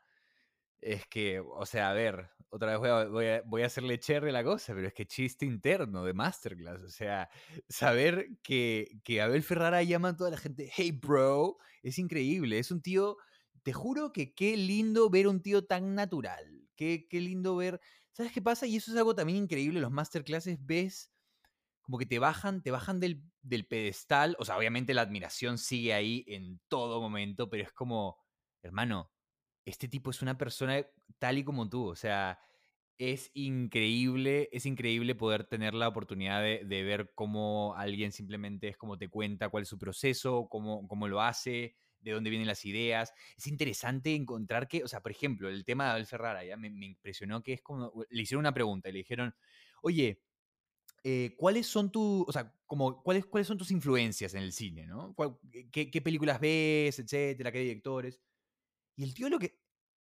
Es que, o sea, a ver, otra vez voy a, voy a, hacerle cherry la cosa, pero es que chiste interno de Masterclass. O sea, saber que, que Abel Ferrara llama a toda la gente, hey bro, es increíble. Es un tío, te juro que qué lindo ver un tío tan natural. Qué, qué lindo ver. ¿Sabes qué pasa? Y eso es algo también increíble. Los Masterclasses ves como que te bajan, te bajan del, del pedestal. O sea, obviamente la admiración sigue ahí en todo momento, pero es como, hermano, este tipo es una persona tal y como tú. O sea, es increíble, es increíble poder tener la oportunidad de, de ver cómo alguien simplemente es como te cuenta cuál es su proceso, cómo, cómo lo hace, de dónde vienen las ideas. Es interesante encontrar que, o sea, por ejemplo, el tema de Abel Ferrara, ya me, me impresionó que es como, le hicieron una pregunta y le dijeron, oye, eh, ¿cuáles son tus, o sea, como, ¿cuáles, cuáles son tus influencias en el cine, no? ¿Cuál- qué, qué películas ves, etcétera, qué directores? Y el tío lo que.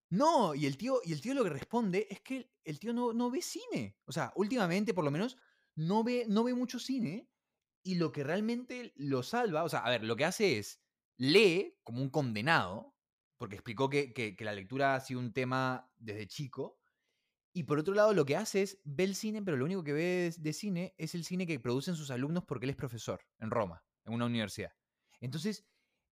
No, y el tío, y el tío lo que responde es que el tío no, no ve cine. O sea, últimamente, por lo menos, no ve, no ve mucho cine. Y lo que realmente lo salva, o sea, a ver, lo que hace es lee como un condenado, porque explicó que, que- que la lectura ha sido un tema desde chico. Y por otro lado, lo que hace es ve el cine, pero lo único que ve de, cine es el cine que producen sus alumnos porque él es profesor en Roma, en una universidad. Entonces,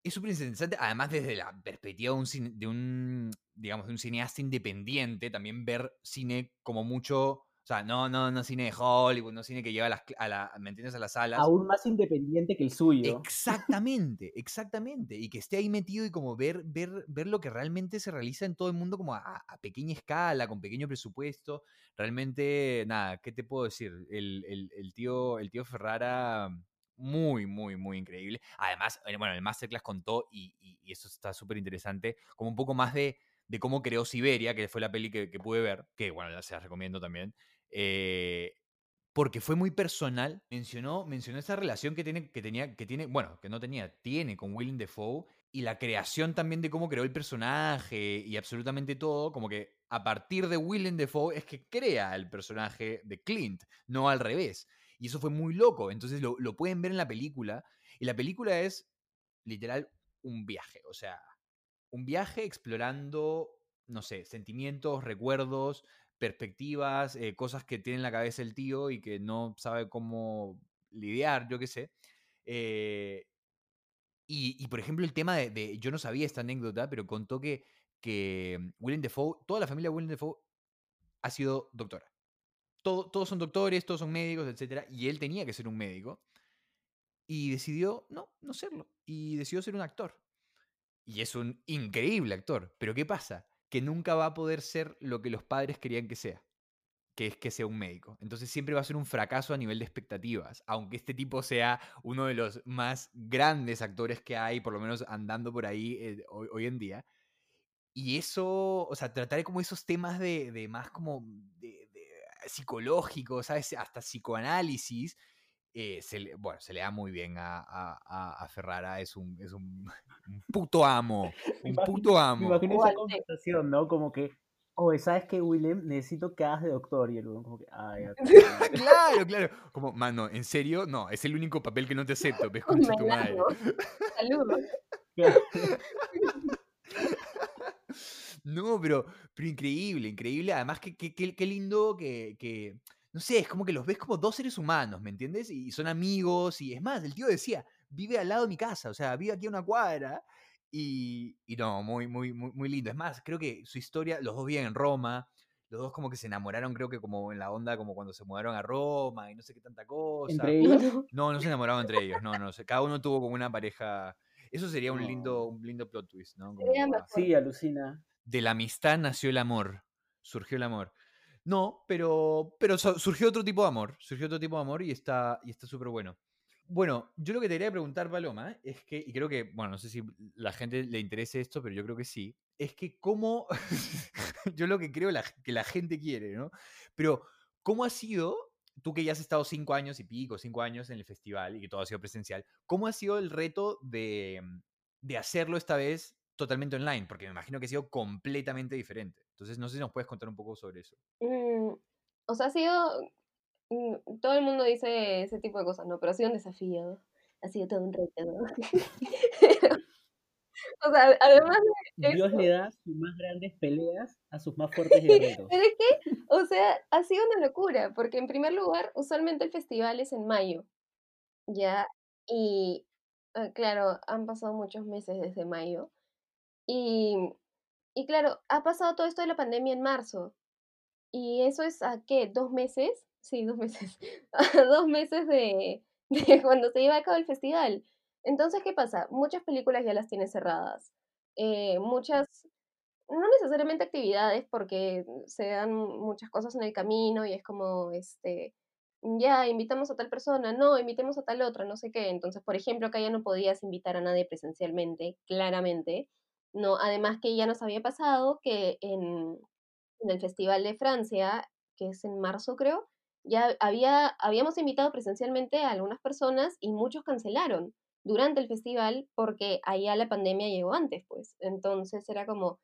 es súper interesante, además desde la perspectiva de un, cine- de un, digamos, de un cineasta independiente, también ver cine como mucho, o sea, no, no, no cine de Hollywood, no cine que lleva a las, a la, ¿me entiendes? A las salas. Aún más independiente que el suyo. Exactamente, exactamente. Y que esté ahí metido y como ver, ver, ver lo que realmente se realiza en todo el mundo como a, a pequeña escala, con pequeño presupuesto. Realmente, nada, ¿qué te puedo decir? El, el- el tío, el tío Ferrara, muy, muy, muy increíble. Además, eh, bueno, el Masterclass contó, y, y, eso está súper interesante, como un poco más de, de cómo creó Siberia, que fue la peli que, que pude ver, que bueno, se las recomiendo también. Eh, porque fue muy personal. Mencionó, mencionó esa relación que tiene, que tenía, que tiene, bueno, que no tenía, tiene con Willem Dafoe y la creación también de cómo creó el personaje y absolutamente todo, como que a partir de Willem Dafoe es que crea el personaje de Clint, no al revés. Y eso fue muy loco. Entonces lo, lo pueden ver en la película. Y la película es literal un viaje. O sea, un viaje explorando, no sé, sentimientos, recuerdos, perspectivas, eh, cosas que tiene en la cabeza el tío y que no sabe cómo lidiar, yo qué sé. Eh, y, y, por ejemplo, el tema de, Yo no sabía esta anécdota, pero contó que, que Willem Dafoe, toda la familia de Willem Dafoe ha sido doctora. Todo- todos son doctores, todos son médicos, etc. Y él tenía que ser un médico. Y decidió no, no serlo. Y decidió ser un actor. Y es un increíble actor. Pero ¿qué pasa? Que nunca va a poder ser lo que los padres querían que sea. Que es que sea un médico. Entonces siempre va a ser un fracaso a nivel de expectativas. Aunque este tipo sea uno de los más grandes actores que hay, por lo menos andando por ahí eh, hoy, en día. Y eso, o sea, tratar como esos temas de, de más como de psicológicos, ¿sabes? Hasta psicoanálisis, eh, se le, bueno, se le da muy bien a, a- a- a Ferrara, es un, es un, un puto amo, un imagino- puto Me amo. imagino esa conversación, ¿no? Como que, oye, ¿sabes qué, Willem? Necesito que hagas de doctor. Y el como que, ay, claro, claro. Como, mano, ¿en serio? No, es el único papel que no te acepto, ves, concha tu madre. Saludos. No, pero, pero increíble, increíble. Además, que qué, qué- qué lindo que, que, no sé, es como que los ves como dos seres humanos, ¿me entiendes? Y son amigos, y es más, el tío decía, vive al lado de mi casa, o sea, vive aquí a una cuadra, y, y no, muy, muy, muy, muy lindo. Es más, creo que su historia, los dos viven en Roma, los dos como que se enamoraron, creo que como en la onda, como cuando se mudaron a Roma, y no sé qué tanta cosa. Entre ellos. No, no se enamoraban entre ellos, no, no sé. Cada uno tuvo como una pareja. Eso sería un lindo, un lindo plot twist, ¿no? Como, ah. Sí, alucina. De la amistad nació el amor, surgió el amor. No, pero, pero su- surgió otro tipo de amor. Surgió otro tipo de amor y está y está súper bueno. Bueno, yo lo que te quería preguntar, Paloma, es que, y creo que, bueno, no sé si la gente le interese esto, pero yo creo que sí, es que cómo, yo lo que creo que la gente quiere, ¿no? Pero, ¿cómo ha sido, tú que ya has estado cinco años y pico, cinco años en el festival y que todo ha sido presencial, ¿cómo ha sido el reto de, de hacerlo esta vez totalmente online? Porque me imagino que ha sido completamente diferente. Entonces, no sé si nos puedes contar un poco sobre eso. Mm, o sea, ha sido. mm, Todo el mundo dice ese tipo de cosas, ¿no? Pero ha sido un desafío. Ha sido todo un reto, ¿no? o sea, además de Dios le da sus más grandes peleas a sus más fuertes guerreros. Pero es que, o sea, ha sido una locura, porque en primer lugar, usualmente el festival es en mayo, ¿ya? Y, ah, claro, han pasado muchos meses desde mayo. Y, y claro, ha pasado todo esto de la pandemia en marzo. Y eso es a qué, ¿dos meses? Sí, dos meses. Dos meses de, cuando se lleva a cabo el festival. Entonces, ¿qué pasa? Muchas películas ya las tiene cerradas. Eh, muchas, no necesariamente actividades, porque se dan muchas cosas en el camino y es como, este, ya, invitamos a tal persona, no, invitemos a tal otra, no sé qué. Entonces, por ejemplo, acá ya no podías invitar a nadie presencialmente, claramente. No, además que ya nos había pasado que en, en el Festival de Francia, que es en marzo creo, ya había, habíamos invitado presencialmente a algunas personas y muchos cancelaron durante el festival porque allá la pandemia llegó antes, pues. Entonces era como,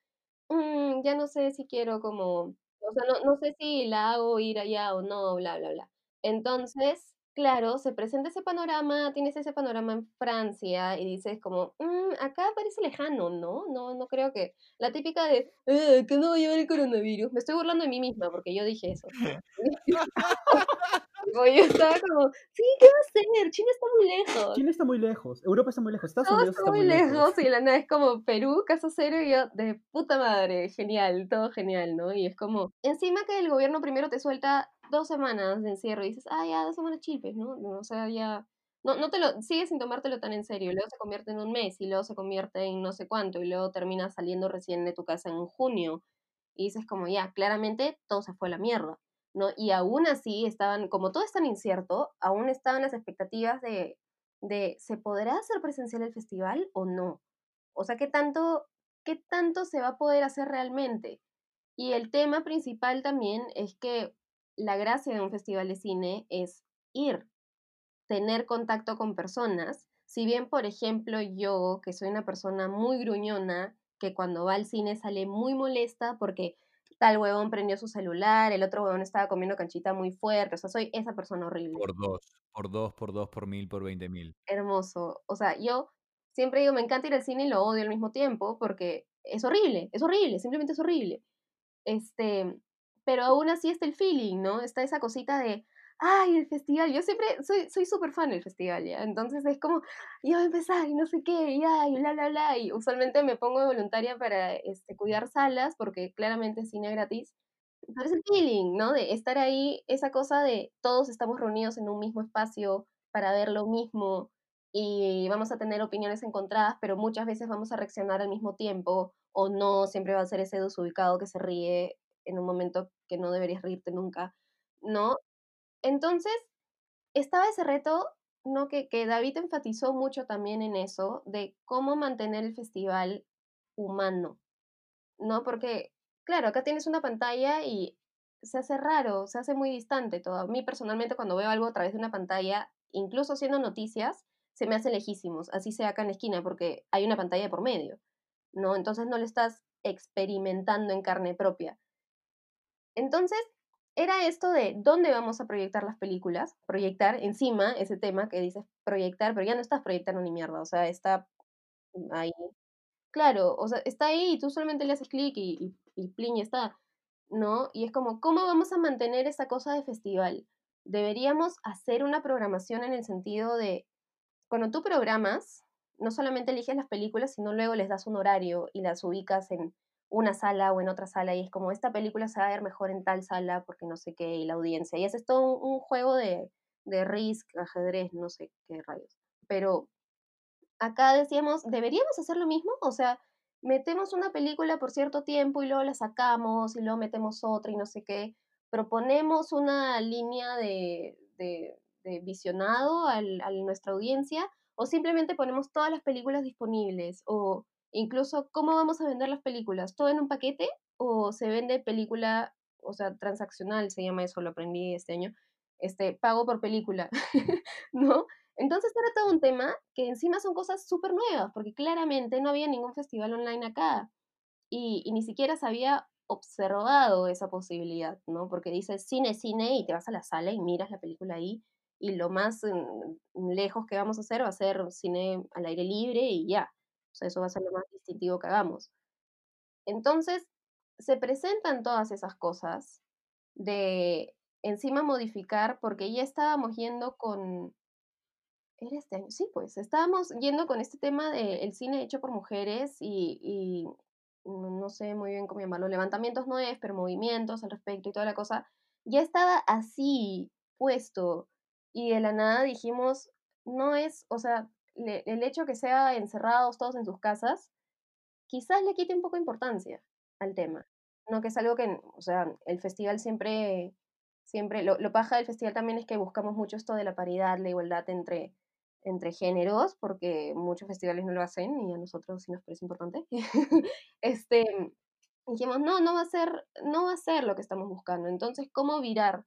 "Mm, ya no sé si quiero como, o sea, no, no sé si la hago ir allá o no, bla, bla, bla. Entonces, claro, se presenta ese panorama, tienes ese panorama en Francia y dices como, "Mm, acá parece lejano, ¿no? No, no creo que... La típica de, "Eh, que no va a llevar el coronavirus. Me estoy burlando de mí misma porque yo dije eso. Tipo, yo estaba como, sí, ¿qué va a hacer? China está muy lejos. China está muy lejos, Europa está muy lejos, Estados Todo Unidos está muy lejos y la nada es como Perú, caso cero y yo de puta madre, genial, todo genial, ¿no? Y es como, encima que el gobierno primero te suelta dos semanas de encierro y dices, ah, ya, dos semanas chilpes, ¿no? O sea, ya, no, no te lo, sigues sin tomártelo tan en serio, luego se convierte en un mes y luego se convierte en no sé cuánto y luego terminas saliendo recién de tu casa en junio y dices como, ya, claramente todo se fue a la mierda. ¿No? Y aún así estaban, como todo es tan incierto, aún estaban las expectativas de, de ¿se podrá hacer presencial el festival o no? O sea, ¿qué tanto, ¿qué tanto se va a poder hacer realmente? Y el tema principal también es que la gracia de un festival de cine es ir, tener contacto con personas. Si bien, por ejemplo, yo, que soy una persona muy gruñona, que cuando va al cine sale muy molesta porque tal huevón prendió su celular, el otro huevón estaba comiendo canchita muy fuerte, o sea, soy esa persona horrible. Por dos, por dos, por dos, por mil, por veinte mil. Hermoso. O sea, yo siempre digo, me encanta ir al cine y lo odio al mismo tiempo porque es horrible, es horrible, simplemente es horrible. Este, pero aún así está el feeling, ¿no? Está esa cosita de, ay, el festival. Yo siempre soy soy súper fan del festival, ¿ya? Entonces es como, ya va a empezar y no sé qué, y ay, bla, bla, bla. Y usualmente me pongo de voluntaria para este, cuidar salas porque claramente cine gratis. Pero es el feeling, ¿no? De estar ahí, esa cosa de todos estamos reunidos en un mismo espacio para ver lo mismo y vamos a tener opiniones encontradas, pero muchas veces vamos a reaccionar al mismo tiempo o no, siempre va a ser ese desubicado que se ríe en un momento que no deberías reírte nunca, ¿no? Entonces, estaba ese reto, ¿no? Que, que David enfatizó mucho también en eso, de cómo mantener el festival humano, ¿no? Porque, claro, acá tienes una pantalla y se hace raro, se hace muy distante todo. A mí personalmente cuando veo algo a través de una pantalla, incluso haciendo noticias, se me hace lejísimos, así sea acá en la esquina, porque hay una pantalla por medio, ¿no? Entonces no lo estás experimentando en carne propia. Entonces, era esto de dónde vamos a proyectar las películas, proyectar encima ese tema que dices proyectar, pero ya no estás proyectando ni mierda, o sea, está ahí. Claro, o sea, está ahí y tú solamente le haces clic y, y, y plin, está, ¿no? Y es como, ¿cómo vamos a mantener esa cosa de festival? Deberíamos hacer una programación en el sentido de, cuando tú programas, no solamente eliges las películas, sino luego les das un horario y las ubicas en una sala o en otra sala y es como esta película se va a ver mejor en tal sala porque no sé qué y la audiencia. Y haces todo un, juego de, de risk, ajedrez, no sé qué rayos. Pero acá decíamos, ¿deberíamos hacer lo mismo? O sea, metemos una película por cierto tiempo y luego la sacamos y luego metemos otra y no sé qué. proponemos una línea de, visionado a nuestra audiencia o simplemente ponemos todas las películas disponibles o incluso cómo vamos a vender las películas, todo en un paquete o se vende película, o sea, transaccional, se llama eso, lo aprendí este año, este, pago por película, ¿no? Entonces era todo un tema que encima son cosas súper nuevas, porque claramente no había ningún festival online acá y, ni siquiera se había observado esa posibilidad, ¿no? Porque dices cine, cine y te vas a la sala y miras la película ahí y lo más mm, lejos que vamos a hacer va a ser cine al aire libre y ya. O sea, eso va a ser lo más distintivo que hagamos. Entonces, se presentan todas esas cosas de encima modificar, porque ya estábamos yendo con... ¿Era este año? Sí, pues, estábamos yendo con este tema del cine hecho por mujeres y, y no sé muy bien cómo llamarlo, levantamientos no es, pero movimientos al respecto y toda la cosa, ya estaba así puesto y de la nada dijimos, no es, o sea, el hecho que sea encerrados todos en sus casas, quizás le quite un poco de importancia al tema. No que es algo que, o sea, el festival siempre, siempre, lo, lo paja del festival también es que buscamos mucho esto de la paridad, la igualdad entre, entre géneros, porque muchos festivales no lo hacen y a nosotros sí nos parece importante. este, dijimos, no, no va a ser, no va a ser lo que estamos buscando. Entonces, ¿cómo virar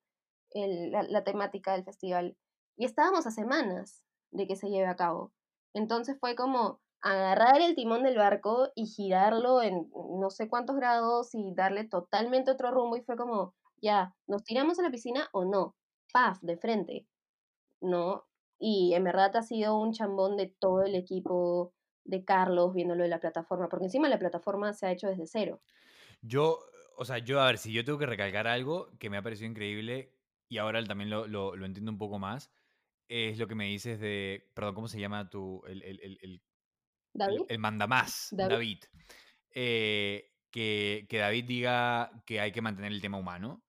la, temática del festival. Y estábamos a semanas de que se lleve a cabo. Entonces fue como agarrar el timón del barco y girarlo en no sé cuántos grados y darle totalmente otro rumbo y fue como, ya, ¿nos tiramos a la piscina o no? Paf, de frente. ¿No? Y en verdad ha sido un chambón de todo el equipo de Carlos viéndolo de la plataforma, porque encima la plataforma se ha hecho desde cero. Yo, o sea, yo a ver, si yo tengo que recalcar algo que me ha parecido increíble, y ahora también lo, lo, lo, entiendo un poco más, es lo que me dices de, perdón, ¿cómo se llama tu, el, el, el, ¿David? el, mandamás, David? David eh, que, que David diga que hay que mantener el tema humano,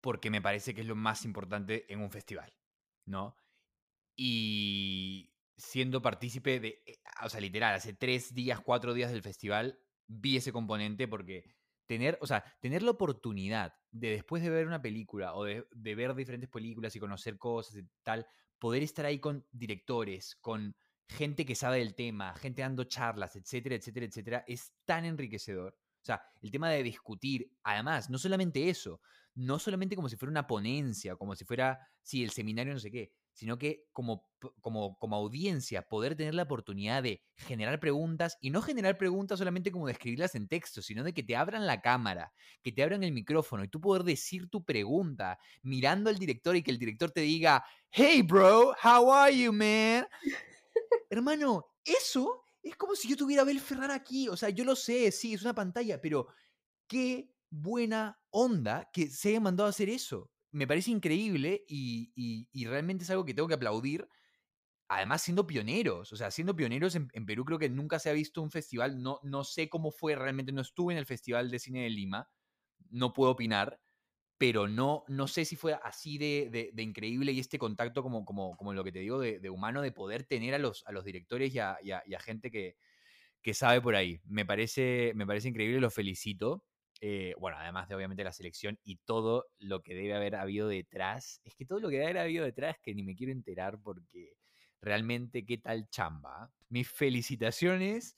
porque me parece que es lo más importante en un festival, ¿no? Y siendo partícipe de, eh, o sea, literal, hace tres días, cuatro días del festival, vi ese componente porque tener, o sea, tener la oportunidad de después de ver una película o de, ver diferentes películas y conocer cosas y tal, poder estar ahí con directores, con gente que sabe del tema, gente dando charlas, etcétera, etcétera, etcétera, es tan enriquecedor. O sea, el tema de discutir, además, no solamente eso, no solamente como si fuera una ponencia, como si fuera, sí, el seminario, no sé qué, sino que como, como, como audiencia poder tener la oportunidad de generar preguntas y no generar preguntas solamente como de escribirlas en texto, sino de que te abran la cámara, que te abran el micrófono y tú poder decir tu pregunta mirando al director y que el director te diga, hey bro, how are you man? Hermano, eso es como si yo tuviera a Bel Ferrar aquí, o sea, yo lo sé, sí, es una pantalla, pero qué buena onda que se haya mandado a hacer eso me parece increíble y, realmente es algo que tengo que aplaudir. Además, siendo pioneros, o sea, siendo pioneros en, Perú, creo que nunca se ha visto un festival. No, no sé cómo fue realmente, no estuve en el Festival de Cine de Lima, no puedo opinar, pero no, no sé si fue así de, increíble y este contacto, como, como, como lo que te digo, de, humano, de poder tener a los, a los directores y a, gente que, que, sabe por ahí. Me parece, me parece increíble, lo felicito. Eh, bueno, además de obviamente la selección y todo lo que debe haber habido detrás. Es que todo lo que debe haber habido detrás que ni me quiero enterar porque realmente qué tal chamba. Mis felicitaciones.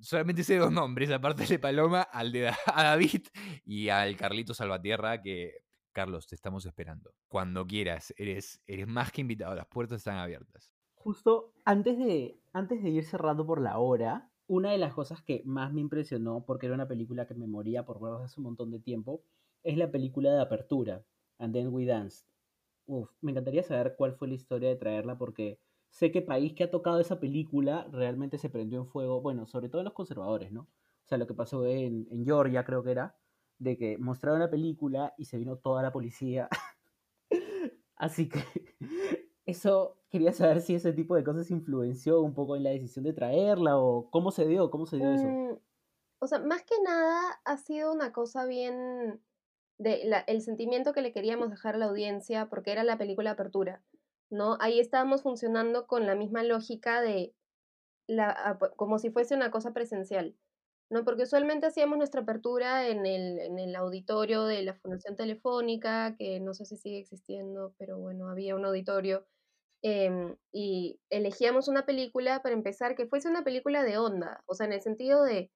Solamente sé dos nombres, aparte de Paloma, al de David y al Carlito Salvatierra, que Carlos, te estamos esperando. Cuando quieras, eres, eres más que invitado, las puertas están abiertas. Justo antes de, antes de ir cerrando por la hora, una de las cosas que más me impresionó, porque era una película que me moría por ver hace un montón de tiempo, es la película de apertura, And Then We Danced. Uf, me encantaría saber cuál fue la historia de traerla, porque sé que país que ha tocado esa película realmente se prendió en fuego, bueno, sobre todo los conservadores, ¿no? O sea, lo que pasó en, en Georgia, creo que era, de que mostraron la película y se vino toda la policía. Así que eso quería saber si ese tipo de cosas influenció un poco en la decisión de traerla o cómo se dio, cómo se dio eso. Mm, o sea, más que nada ha sido una cosa bien de el sentimiento que le queríamos dejar a la audiencia porque era la película Apertura, ¿no? Ahí estábamos funcionando con la misma lógica de la, como si fuese una cosa presencial, ¿no? Porque usualmente hacíamos nuestra apertura en el, en el auditorio de la Fundación Telefónica, que no sé si sigue existiendo, pero bueno, había un auditorio. Em, y elegíamos una película para empezar que fuese una película de onda, o sea, en el sentido de,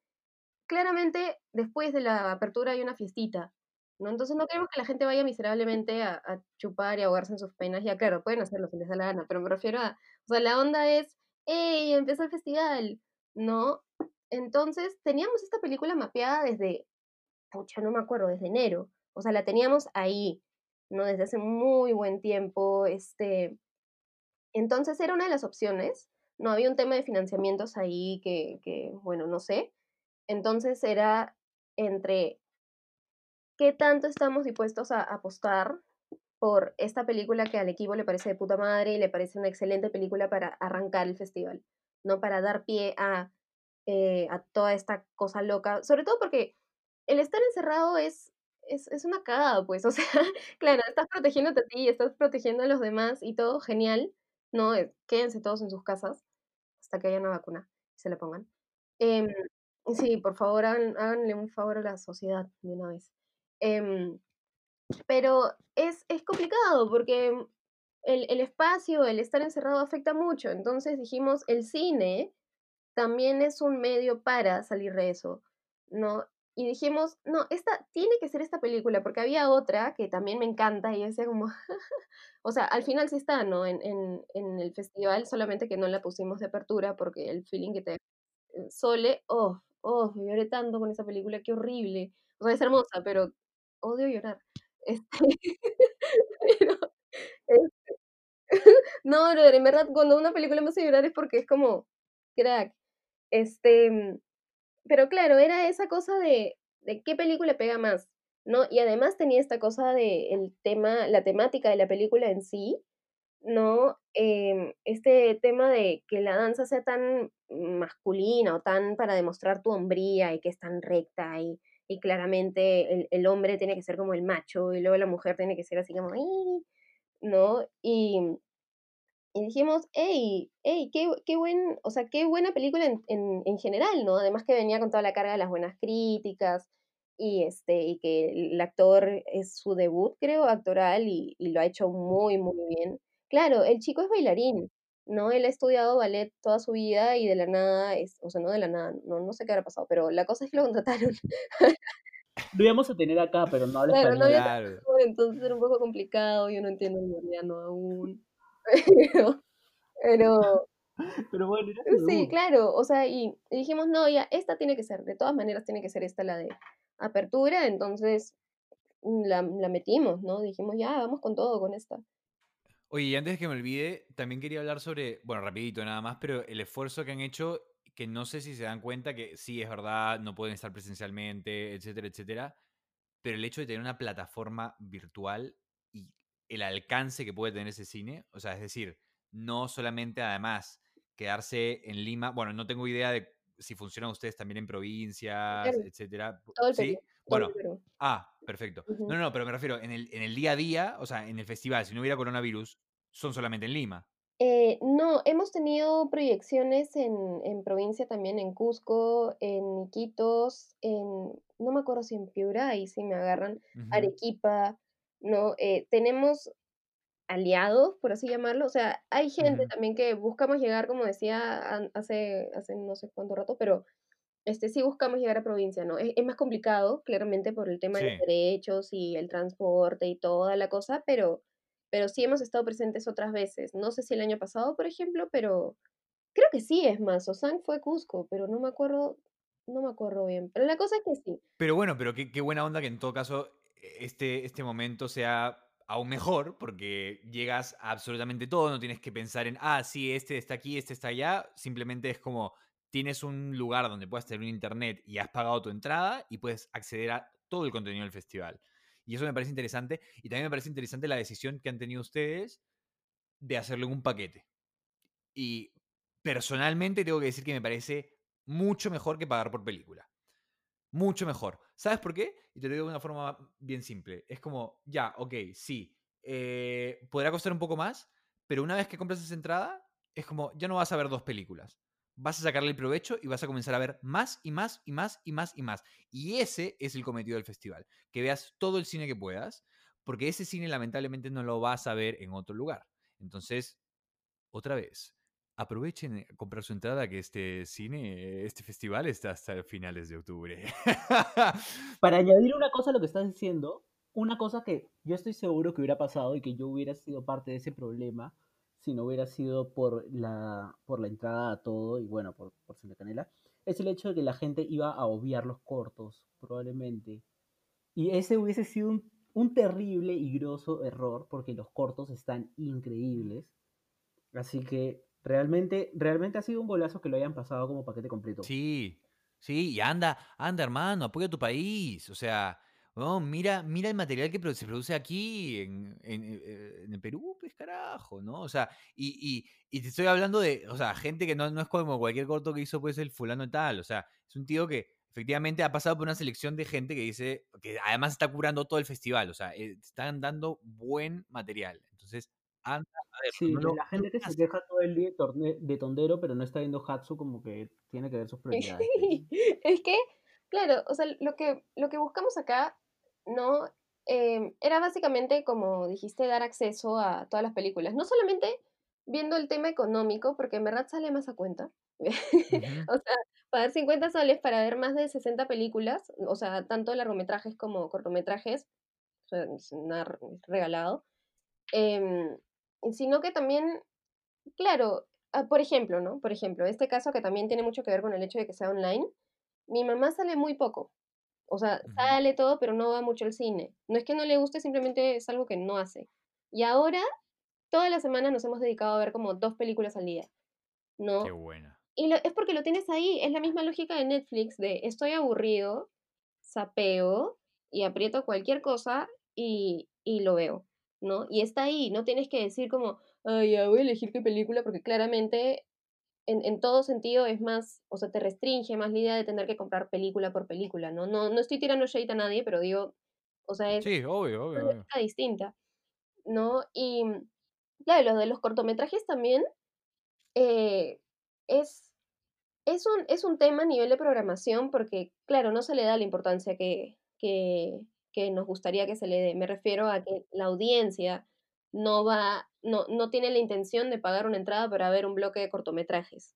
claramente después de la apertura hay una fiestita, ¿no? Entonces no queremos que la gente vaya miserablemente a, chupar y ahogarse en sus penas, ya claro, pueden hacerlo si les da la gana, pero me refiero a, o sea, la onda es, ¡Ey! Empezó el festival, ¿no? Entonces teníamos esta película mapeada desde, pucha, no me acuerdo, desde enero, o sea, la teníamos ahí, ¿no? Desde hace muy buen tiempo, este, entonces era una de las opciones, no había un tema de financiamientos ahí que, bueno, no sé, entonces era entre qué tanto estamos dispuestos a apostar por esta película que al equipo le parece de puta madre y le parece una excelente película para arrancar el festival, ¿no? Para dar pie a, eh, a toda esta cosa loca, sobre todo porque el estar encerrado es, es, es una cagada, pues, o sea, claro, estás protegiéndote a ti, estás protegiendo a los demás y todo, genial, ¿no? Eh, Quédense todos en sus casas hasta que haya una vacuna, se la pongan. Em, sí, por favor, hagan, háganle un favor a la sociedad de una vez. Em, pero es, es complicado porque el, el espacio, el estar encerrado afecta mucho. Entonces dijimos, el cine también es un medio para salir de eso, ¿no? Y dijimos, no, esta tiene que ser esta película, porque había otra que también me encanta y yo como, o sea, al final sí está, ¿no? En, en, en el festival, solamente que no la pusimos de apertura porque el feeling que te... eh, Sole, oh, oh, lloré tanto con esa película, qué horrible. O sea, es hermosa, pero odio llorar. Este, pero, este, no, brother, en verdad, cuando una película me hace llorar es porque es como, crack. Este, pero claro, era esa cosa de, de qué película pega más, ¿no? Y además tenía esta cosa de el tema, la temática de la película en sí, ¿no? Em, este tema de que la danza sea tan masculina o tan para demostrar tu hombría y que es tan recta y, y claramente el, el hombre tiene que ser como el macho y luego la mujer tiene que ser así como, ¿no? Y, y dijimos, hey, hey, qué, qué buen, o sea, qué buena película en, en, en general, ¿no? Además que venía con toda la carga de las buenas críticas y este, y que el actor es su debut, creo, actoral, y, y lo ha hecho muy, muy bien. Claro, el chico es bailarín, ¿no? Él ha estudiado ballet toda su vida y de la nada, es, o sea, no de la nada, no, no sé qué habrá pasado, pero la cosa es que lo contrataron. Lo íbamos a tener acá, pero no habla Claro, no español. había Claro. traductor, entonces era un poco complicado, yo no entiendo el coreano aún. Pero, pero Pero bueno, sí, claro, o sea, y, y dijimos, no, ya, esta tiene que ser, de todas maneras tiene que ser esta la de apertura, entonces mm, la, la metimos, ¿no? Dijimos, ya, vamos con todo con esta. Oye, y antes de que me olvide, también quería hablar sobre, bueno, rapidito nada más, pero el esfuerzo que han hecho, que no sé si se dan cuenta que sí, es verdad, no pueden estar presencialmente, etcétera, etcétera, pero el hecho de tener una plataforma virtual el alcance que puede tener ese cine, o sea, es decir, no solamente además quedarse en Lima, bueno, no tengo idea de si funcionan ustedes también en provincias, etcétera. todo el ¿Sí? Perú, todo Bueno, el. Ah, perfecto. No, no, no, pero me refiero, en el, en el día a día, o sea, en el festival, si no hubiera coronavirus, son solamente en Lima. Eh, no, hemos tenido proyecciones en, en provincia también, en Cusco, en Iquitos, en, no me acuerdo si en Piura, ahí sí me agarran. Arequipa, ¿no? Eh, tenemos aliados, por así llamarlo, o sea, hay gente también que buscamos llegar, como decía hace, hace no sé cuánto rato, pero este, sí buscamos llegar a provincia, ¿no? Es, es más complicado, claramente, por el tema de los derechos y el transporte y toda la cosa, pero, pero sí hemos estado presentes otras veces. No sé si el año pasado, por ejemplo, pero creo que sí, es más. Osan fue Cusco, pero no me acuerdo, no me acuerdo bien. Pero la cosa es que sí. Pero bueno, pero qué, qué buena onda que en todo caso este, este momento sea aún mejor, porque llegas a absolutamente todo, no tienes que pensar en, ah, sí, este está aquí, este está allá, simplemente es como tienes un lugar donde puedas tener un internet y has pagado tu entrada y puedes acceder a todo el contenido del festival. Y eso me parece interesante. Y también me parece interesante la decisión que han tenido ustedes de hacerlo en un paquete. Y personalmente tengo que decir que me parece mucho mejor que pagar por película. Mucho mejor. ¿Sabes por qué? Y te lo digo de una forma bien simple. Es como, ya, ok, sí. eh, podrá costar un poco más, pero una vez que compras esa entrada, es como, ya no vas a ver dos películas. vas a sacarle el provecho y vas a comenzar a ver más y más y más y más y más. Y ese es el cometido del festival, que veas todo el cine que puedas, porque ese cine lamentablemente no lo vas a ver en otro lugar. Entonces, otra vez, aprovechen a comprar su entrada que este cine, este festival está hasta finales de octubre. Para añadir una cosa a lo que estás diciendo, una cosa que yo estoy seguro que hubiera pasado y que yo hubiera sido parte de ese problema si no hubiera sido por la, por la entrada a todo y bueno, por, por Canela, es el hecho de que la gente iba a obviar los cortos, probablemente. Y ese hubiese sido un, un terrible y grosso error porque los cortos están increíbles. Así que realmente, realmente ha sido un golazo que lo hayan pasado como paquete completo. Sí, sí, y anda, anda hermano, apoya a tu país. O sea, no, mira, mira el material que se produce aquí en, eh, en el Perú, pues carajo, ¿no? O sea, y, y, y, te estoy hablando de, o sea, gente que no, no es como cualquier corto que hizo pues el fulano y tal, o sea, es un tío que efectivamente ha pasado por una selección de gente que dice, que además está curando todo el festival, o sea, eh, están dando buen material. Entonces, anda a ver. Sí, no lo- la gente que se queja todo el día de, tondero, pero no está viendo Hatsu, como que tiene que ver sus prioridades. pues. es que, claro, o sea, lo que, lo que buscamos acá, ¿no? Em, era básicamente, como dijiste, dar acceso a todas las películas. No solamente viendo el tema económico, porque en verdad sale más a cuenta. Ujú. O sea, pagar 50 soles para ver más de 60 películas, o sea, tanto largometrajes como cortometrajes, o sea, regalado. Em, sino que también, claro, ah, por ejemplo, ¿no? Por ejemplo, este caso que también tiene mucho que ver con el hecho de que sea online, mi mamá sale muy poco. O sea, sale todo, pero no va mucho al cine. No es que no le guste, simplemente es algo que no hace. Y ahora, toda la semana nos hemos dedicado a ver como dos películas al día, ¿no? Qué buena. Y lo- es porque lo tienes ahí, es la misma lógica de Netflix, de estoy aburrido, sapeo y aprieto cualquier cosa y, y lo veo, ¿no? Y está ahí, no tienes que decir como, ay, ya voy a elegir qué película, porque claramente en, en todo sentido es más, o sea, te restringe más la idea de tener que comprar película por película, ¿no? No, no estoy tirando shade a nadie, pero digo, o sea, es Sí, obvio, obvio, una obvio. distinta, ¿no? Y claro, lo de los cortometrajes también eh, es, es, un, es un tema a nivel de programación porque, claro, no se le da la importancia que, que, que nos gustaría que se le dé. Me refiero a que la audiencia no va, no, no tiene la intención de pagar una entrada para ver un bloque de cortometrajes.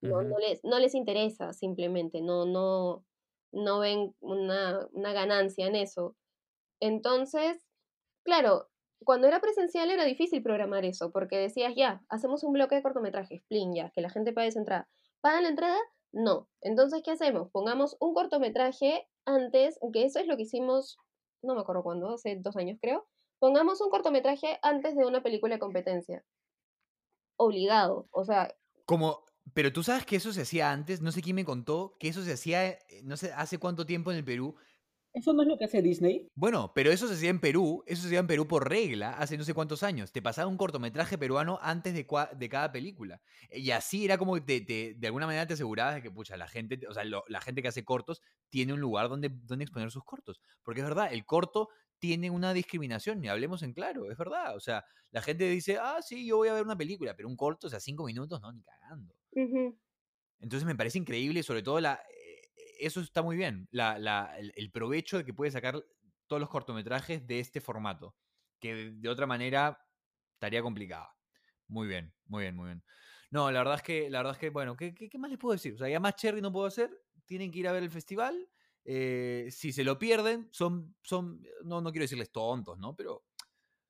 No, les, no les interesa simplemente, no, no, no ven una, una ganancia en eso. Entonces, claro, cuando era presencial era difícil programar eso, porque decías, ya, hacemos un bloque de cortometrajes, plin, ya, que la gente pague esa entrada. ¿Pagan la entrada? No. Entonces, ¿qué hacemos? Pongamos un cortometraje antes, que eso es lo que hicimos, no me acuerdo cuándo, hace dos años creo. Pongamos un cortometraje antes de una película de competencia. Obligado. O sea, Como, pero tú sabes que eso se hacía antes, no sé quién me contó, que eso se hacía, eh, no sé, hace cuánto tiempo en el Perú. ¿Eso no es lo que hace Disney? Bueno, pero eso se hacía en Perú, eso se hacía en Perú por regla, hace no sé cuántos años. Te pasaba un cortometraje peruano antes de, cua- de cada película. Y así era como que te, te- de alguna manera te asegurabas de que, pucha, la gente, o sea, lo- la gente que hace cortos tiene un lugar donde, donde exponer sus cortos. Porque es verdad, el corto tiene una discriminación, y hablemos en claro, es verdad. O sea, la gente dice, ah, sí, yo voy a ver una película, pero un corto, o sea, cinco minutos, no, ni cagando. Entonces me parece increíble, sobre todo la, eso está muy bien, la, el, provecho de que puede sacar todos los cortometrajes de este formato, que de, otra manera estaría complicado. Muy bien, muy bien, muy bien. No, la verdad es que, la verdad es que, bueno, ¿qué, qué, qué más les puedo decir? O sea, ya más cherry no puedo hacer, tienen que ir a ver el festival. eh, si se lo pierden, son, son, no, no quiero decirles tontos, ¿no? Pero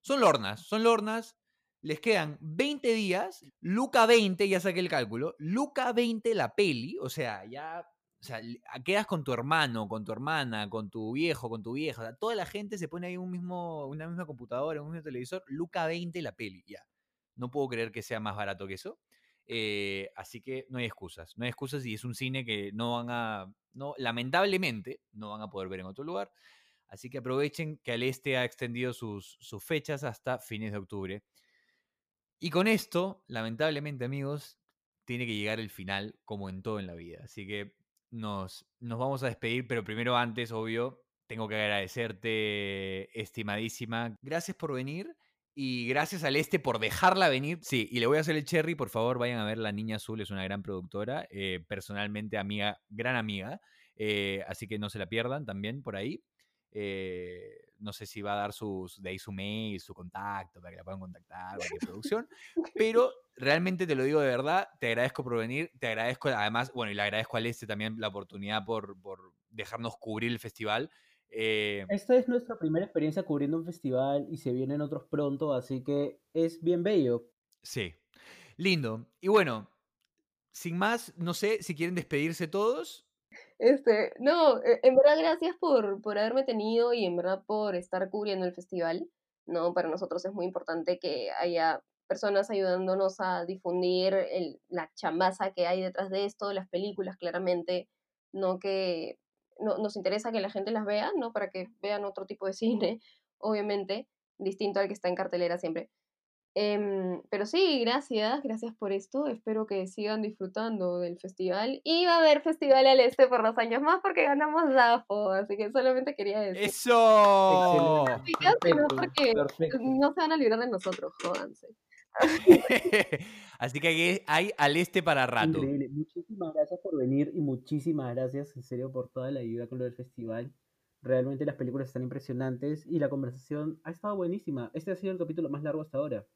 son lornas, son lornas. Les quedan 20 días, Luca 20, ya saqué el cálculo, Luca 20 la peli, o sea, ya, o sea, l- quedas con tu hermano, con tu hermana, con tu viejo, con tu vieja, o sea, toda la gente se pone ahí un mismo, una misma computadora, un mismo televisor, Luca 20 la peli, ya. No puedo creer que sea más barato que eso. eh, así que no hay excusas, no hay excusas y es un cine que no van a, no, lamentablemente, no van a poder ver en otro lugar. Así que aprovechen que al este ha extendido sus, sus fechas hasta fines de octubre. Y con esto, lamentablemente, amigos, tiene que llegar el final, como en todo en la vida. Así que nos, nos vamos a despedir, pero primero antes, obvio, tengo que agradecerte, estimadísima. Gracias por venir. Y gracias al este por dejarla venir. Sí, y le voy a hacer el cherry, por favor, vayan a ver La Niña Azul, es una gran productora, eh, personalmente amiga, gran amiga. eh, así que no se la pierdan también por ahí. Eh, no sé si va a dar sus, de ahí su mail, su contacto, para que la puedan contactar, cualquier producción. Pero realmente te lo digo de verdad, te agradezco por venir, te agradezco además, bueno, y le agradezco al Este también la oportunidad por, por dejarnos cubrir el festival. Eh, Esta es nuestra primera experiencia cubriendo un festival y se vienen otros pronto, así que es bien bello. sí, lindo. Y bueno, sin más, no sé si quieren despedirse todos. Este, no, e- en verdad gracias por, por haberme tenido y en verdad por estar cubriendo el festival, ¿no? Para nosotros es muy importante que haya personas ayudándonos a difundir el, la chambaza que hay detrás de esto, las películas claramente, ¿no? Que no, nos interesa que la gente las vea, ¿no? Para que vean otro tipo de cine, obviamente, distinto al que está en cartelera siempre. Em, pero sí, gracias, gracias por esto. Espero que sigan disfrutando del festival. Y va a haber Festival al Este por dos años más porque ganamos DAFO, así que solamente quería decir. ¡Eso! Que no, Perfecto, porque perfecto. no se van a librar de nosotros, jódanse. Así que hay, hay al este para rato. Increíble. Muchísimas gracias por venir y muchísimas gracias en serio por toda la ayuda con lo del festival. Realmente las películas están impresionantes y la conversación ha estado buenísima. Este ha sido el capítulo más largo hasta ahora.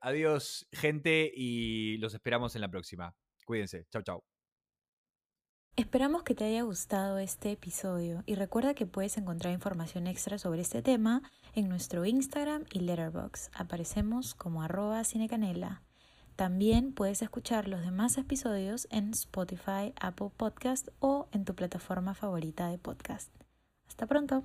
Adiós, gente, y los esperamos en la próxima. Cuídense. Chau, chau. Esperamos que te haya gustado este episodio y recuerda que puedes encontrar información extra sobre este tema en nuestro Instagram y Letterboxd. Aparecemos como arroba cinecanela. También puedes escuchar los demás episodios en Spotify, Apple Podcast o en tu plataforma favorita de podcast. Hasta pronto.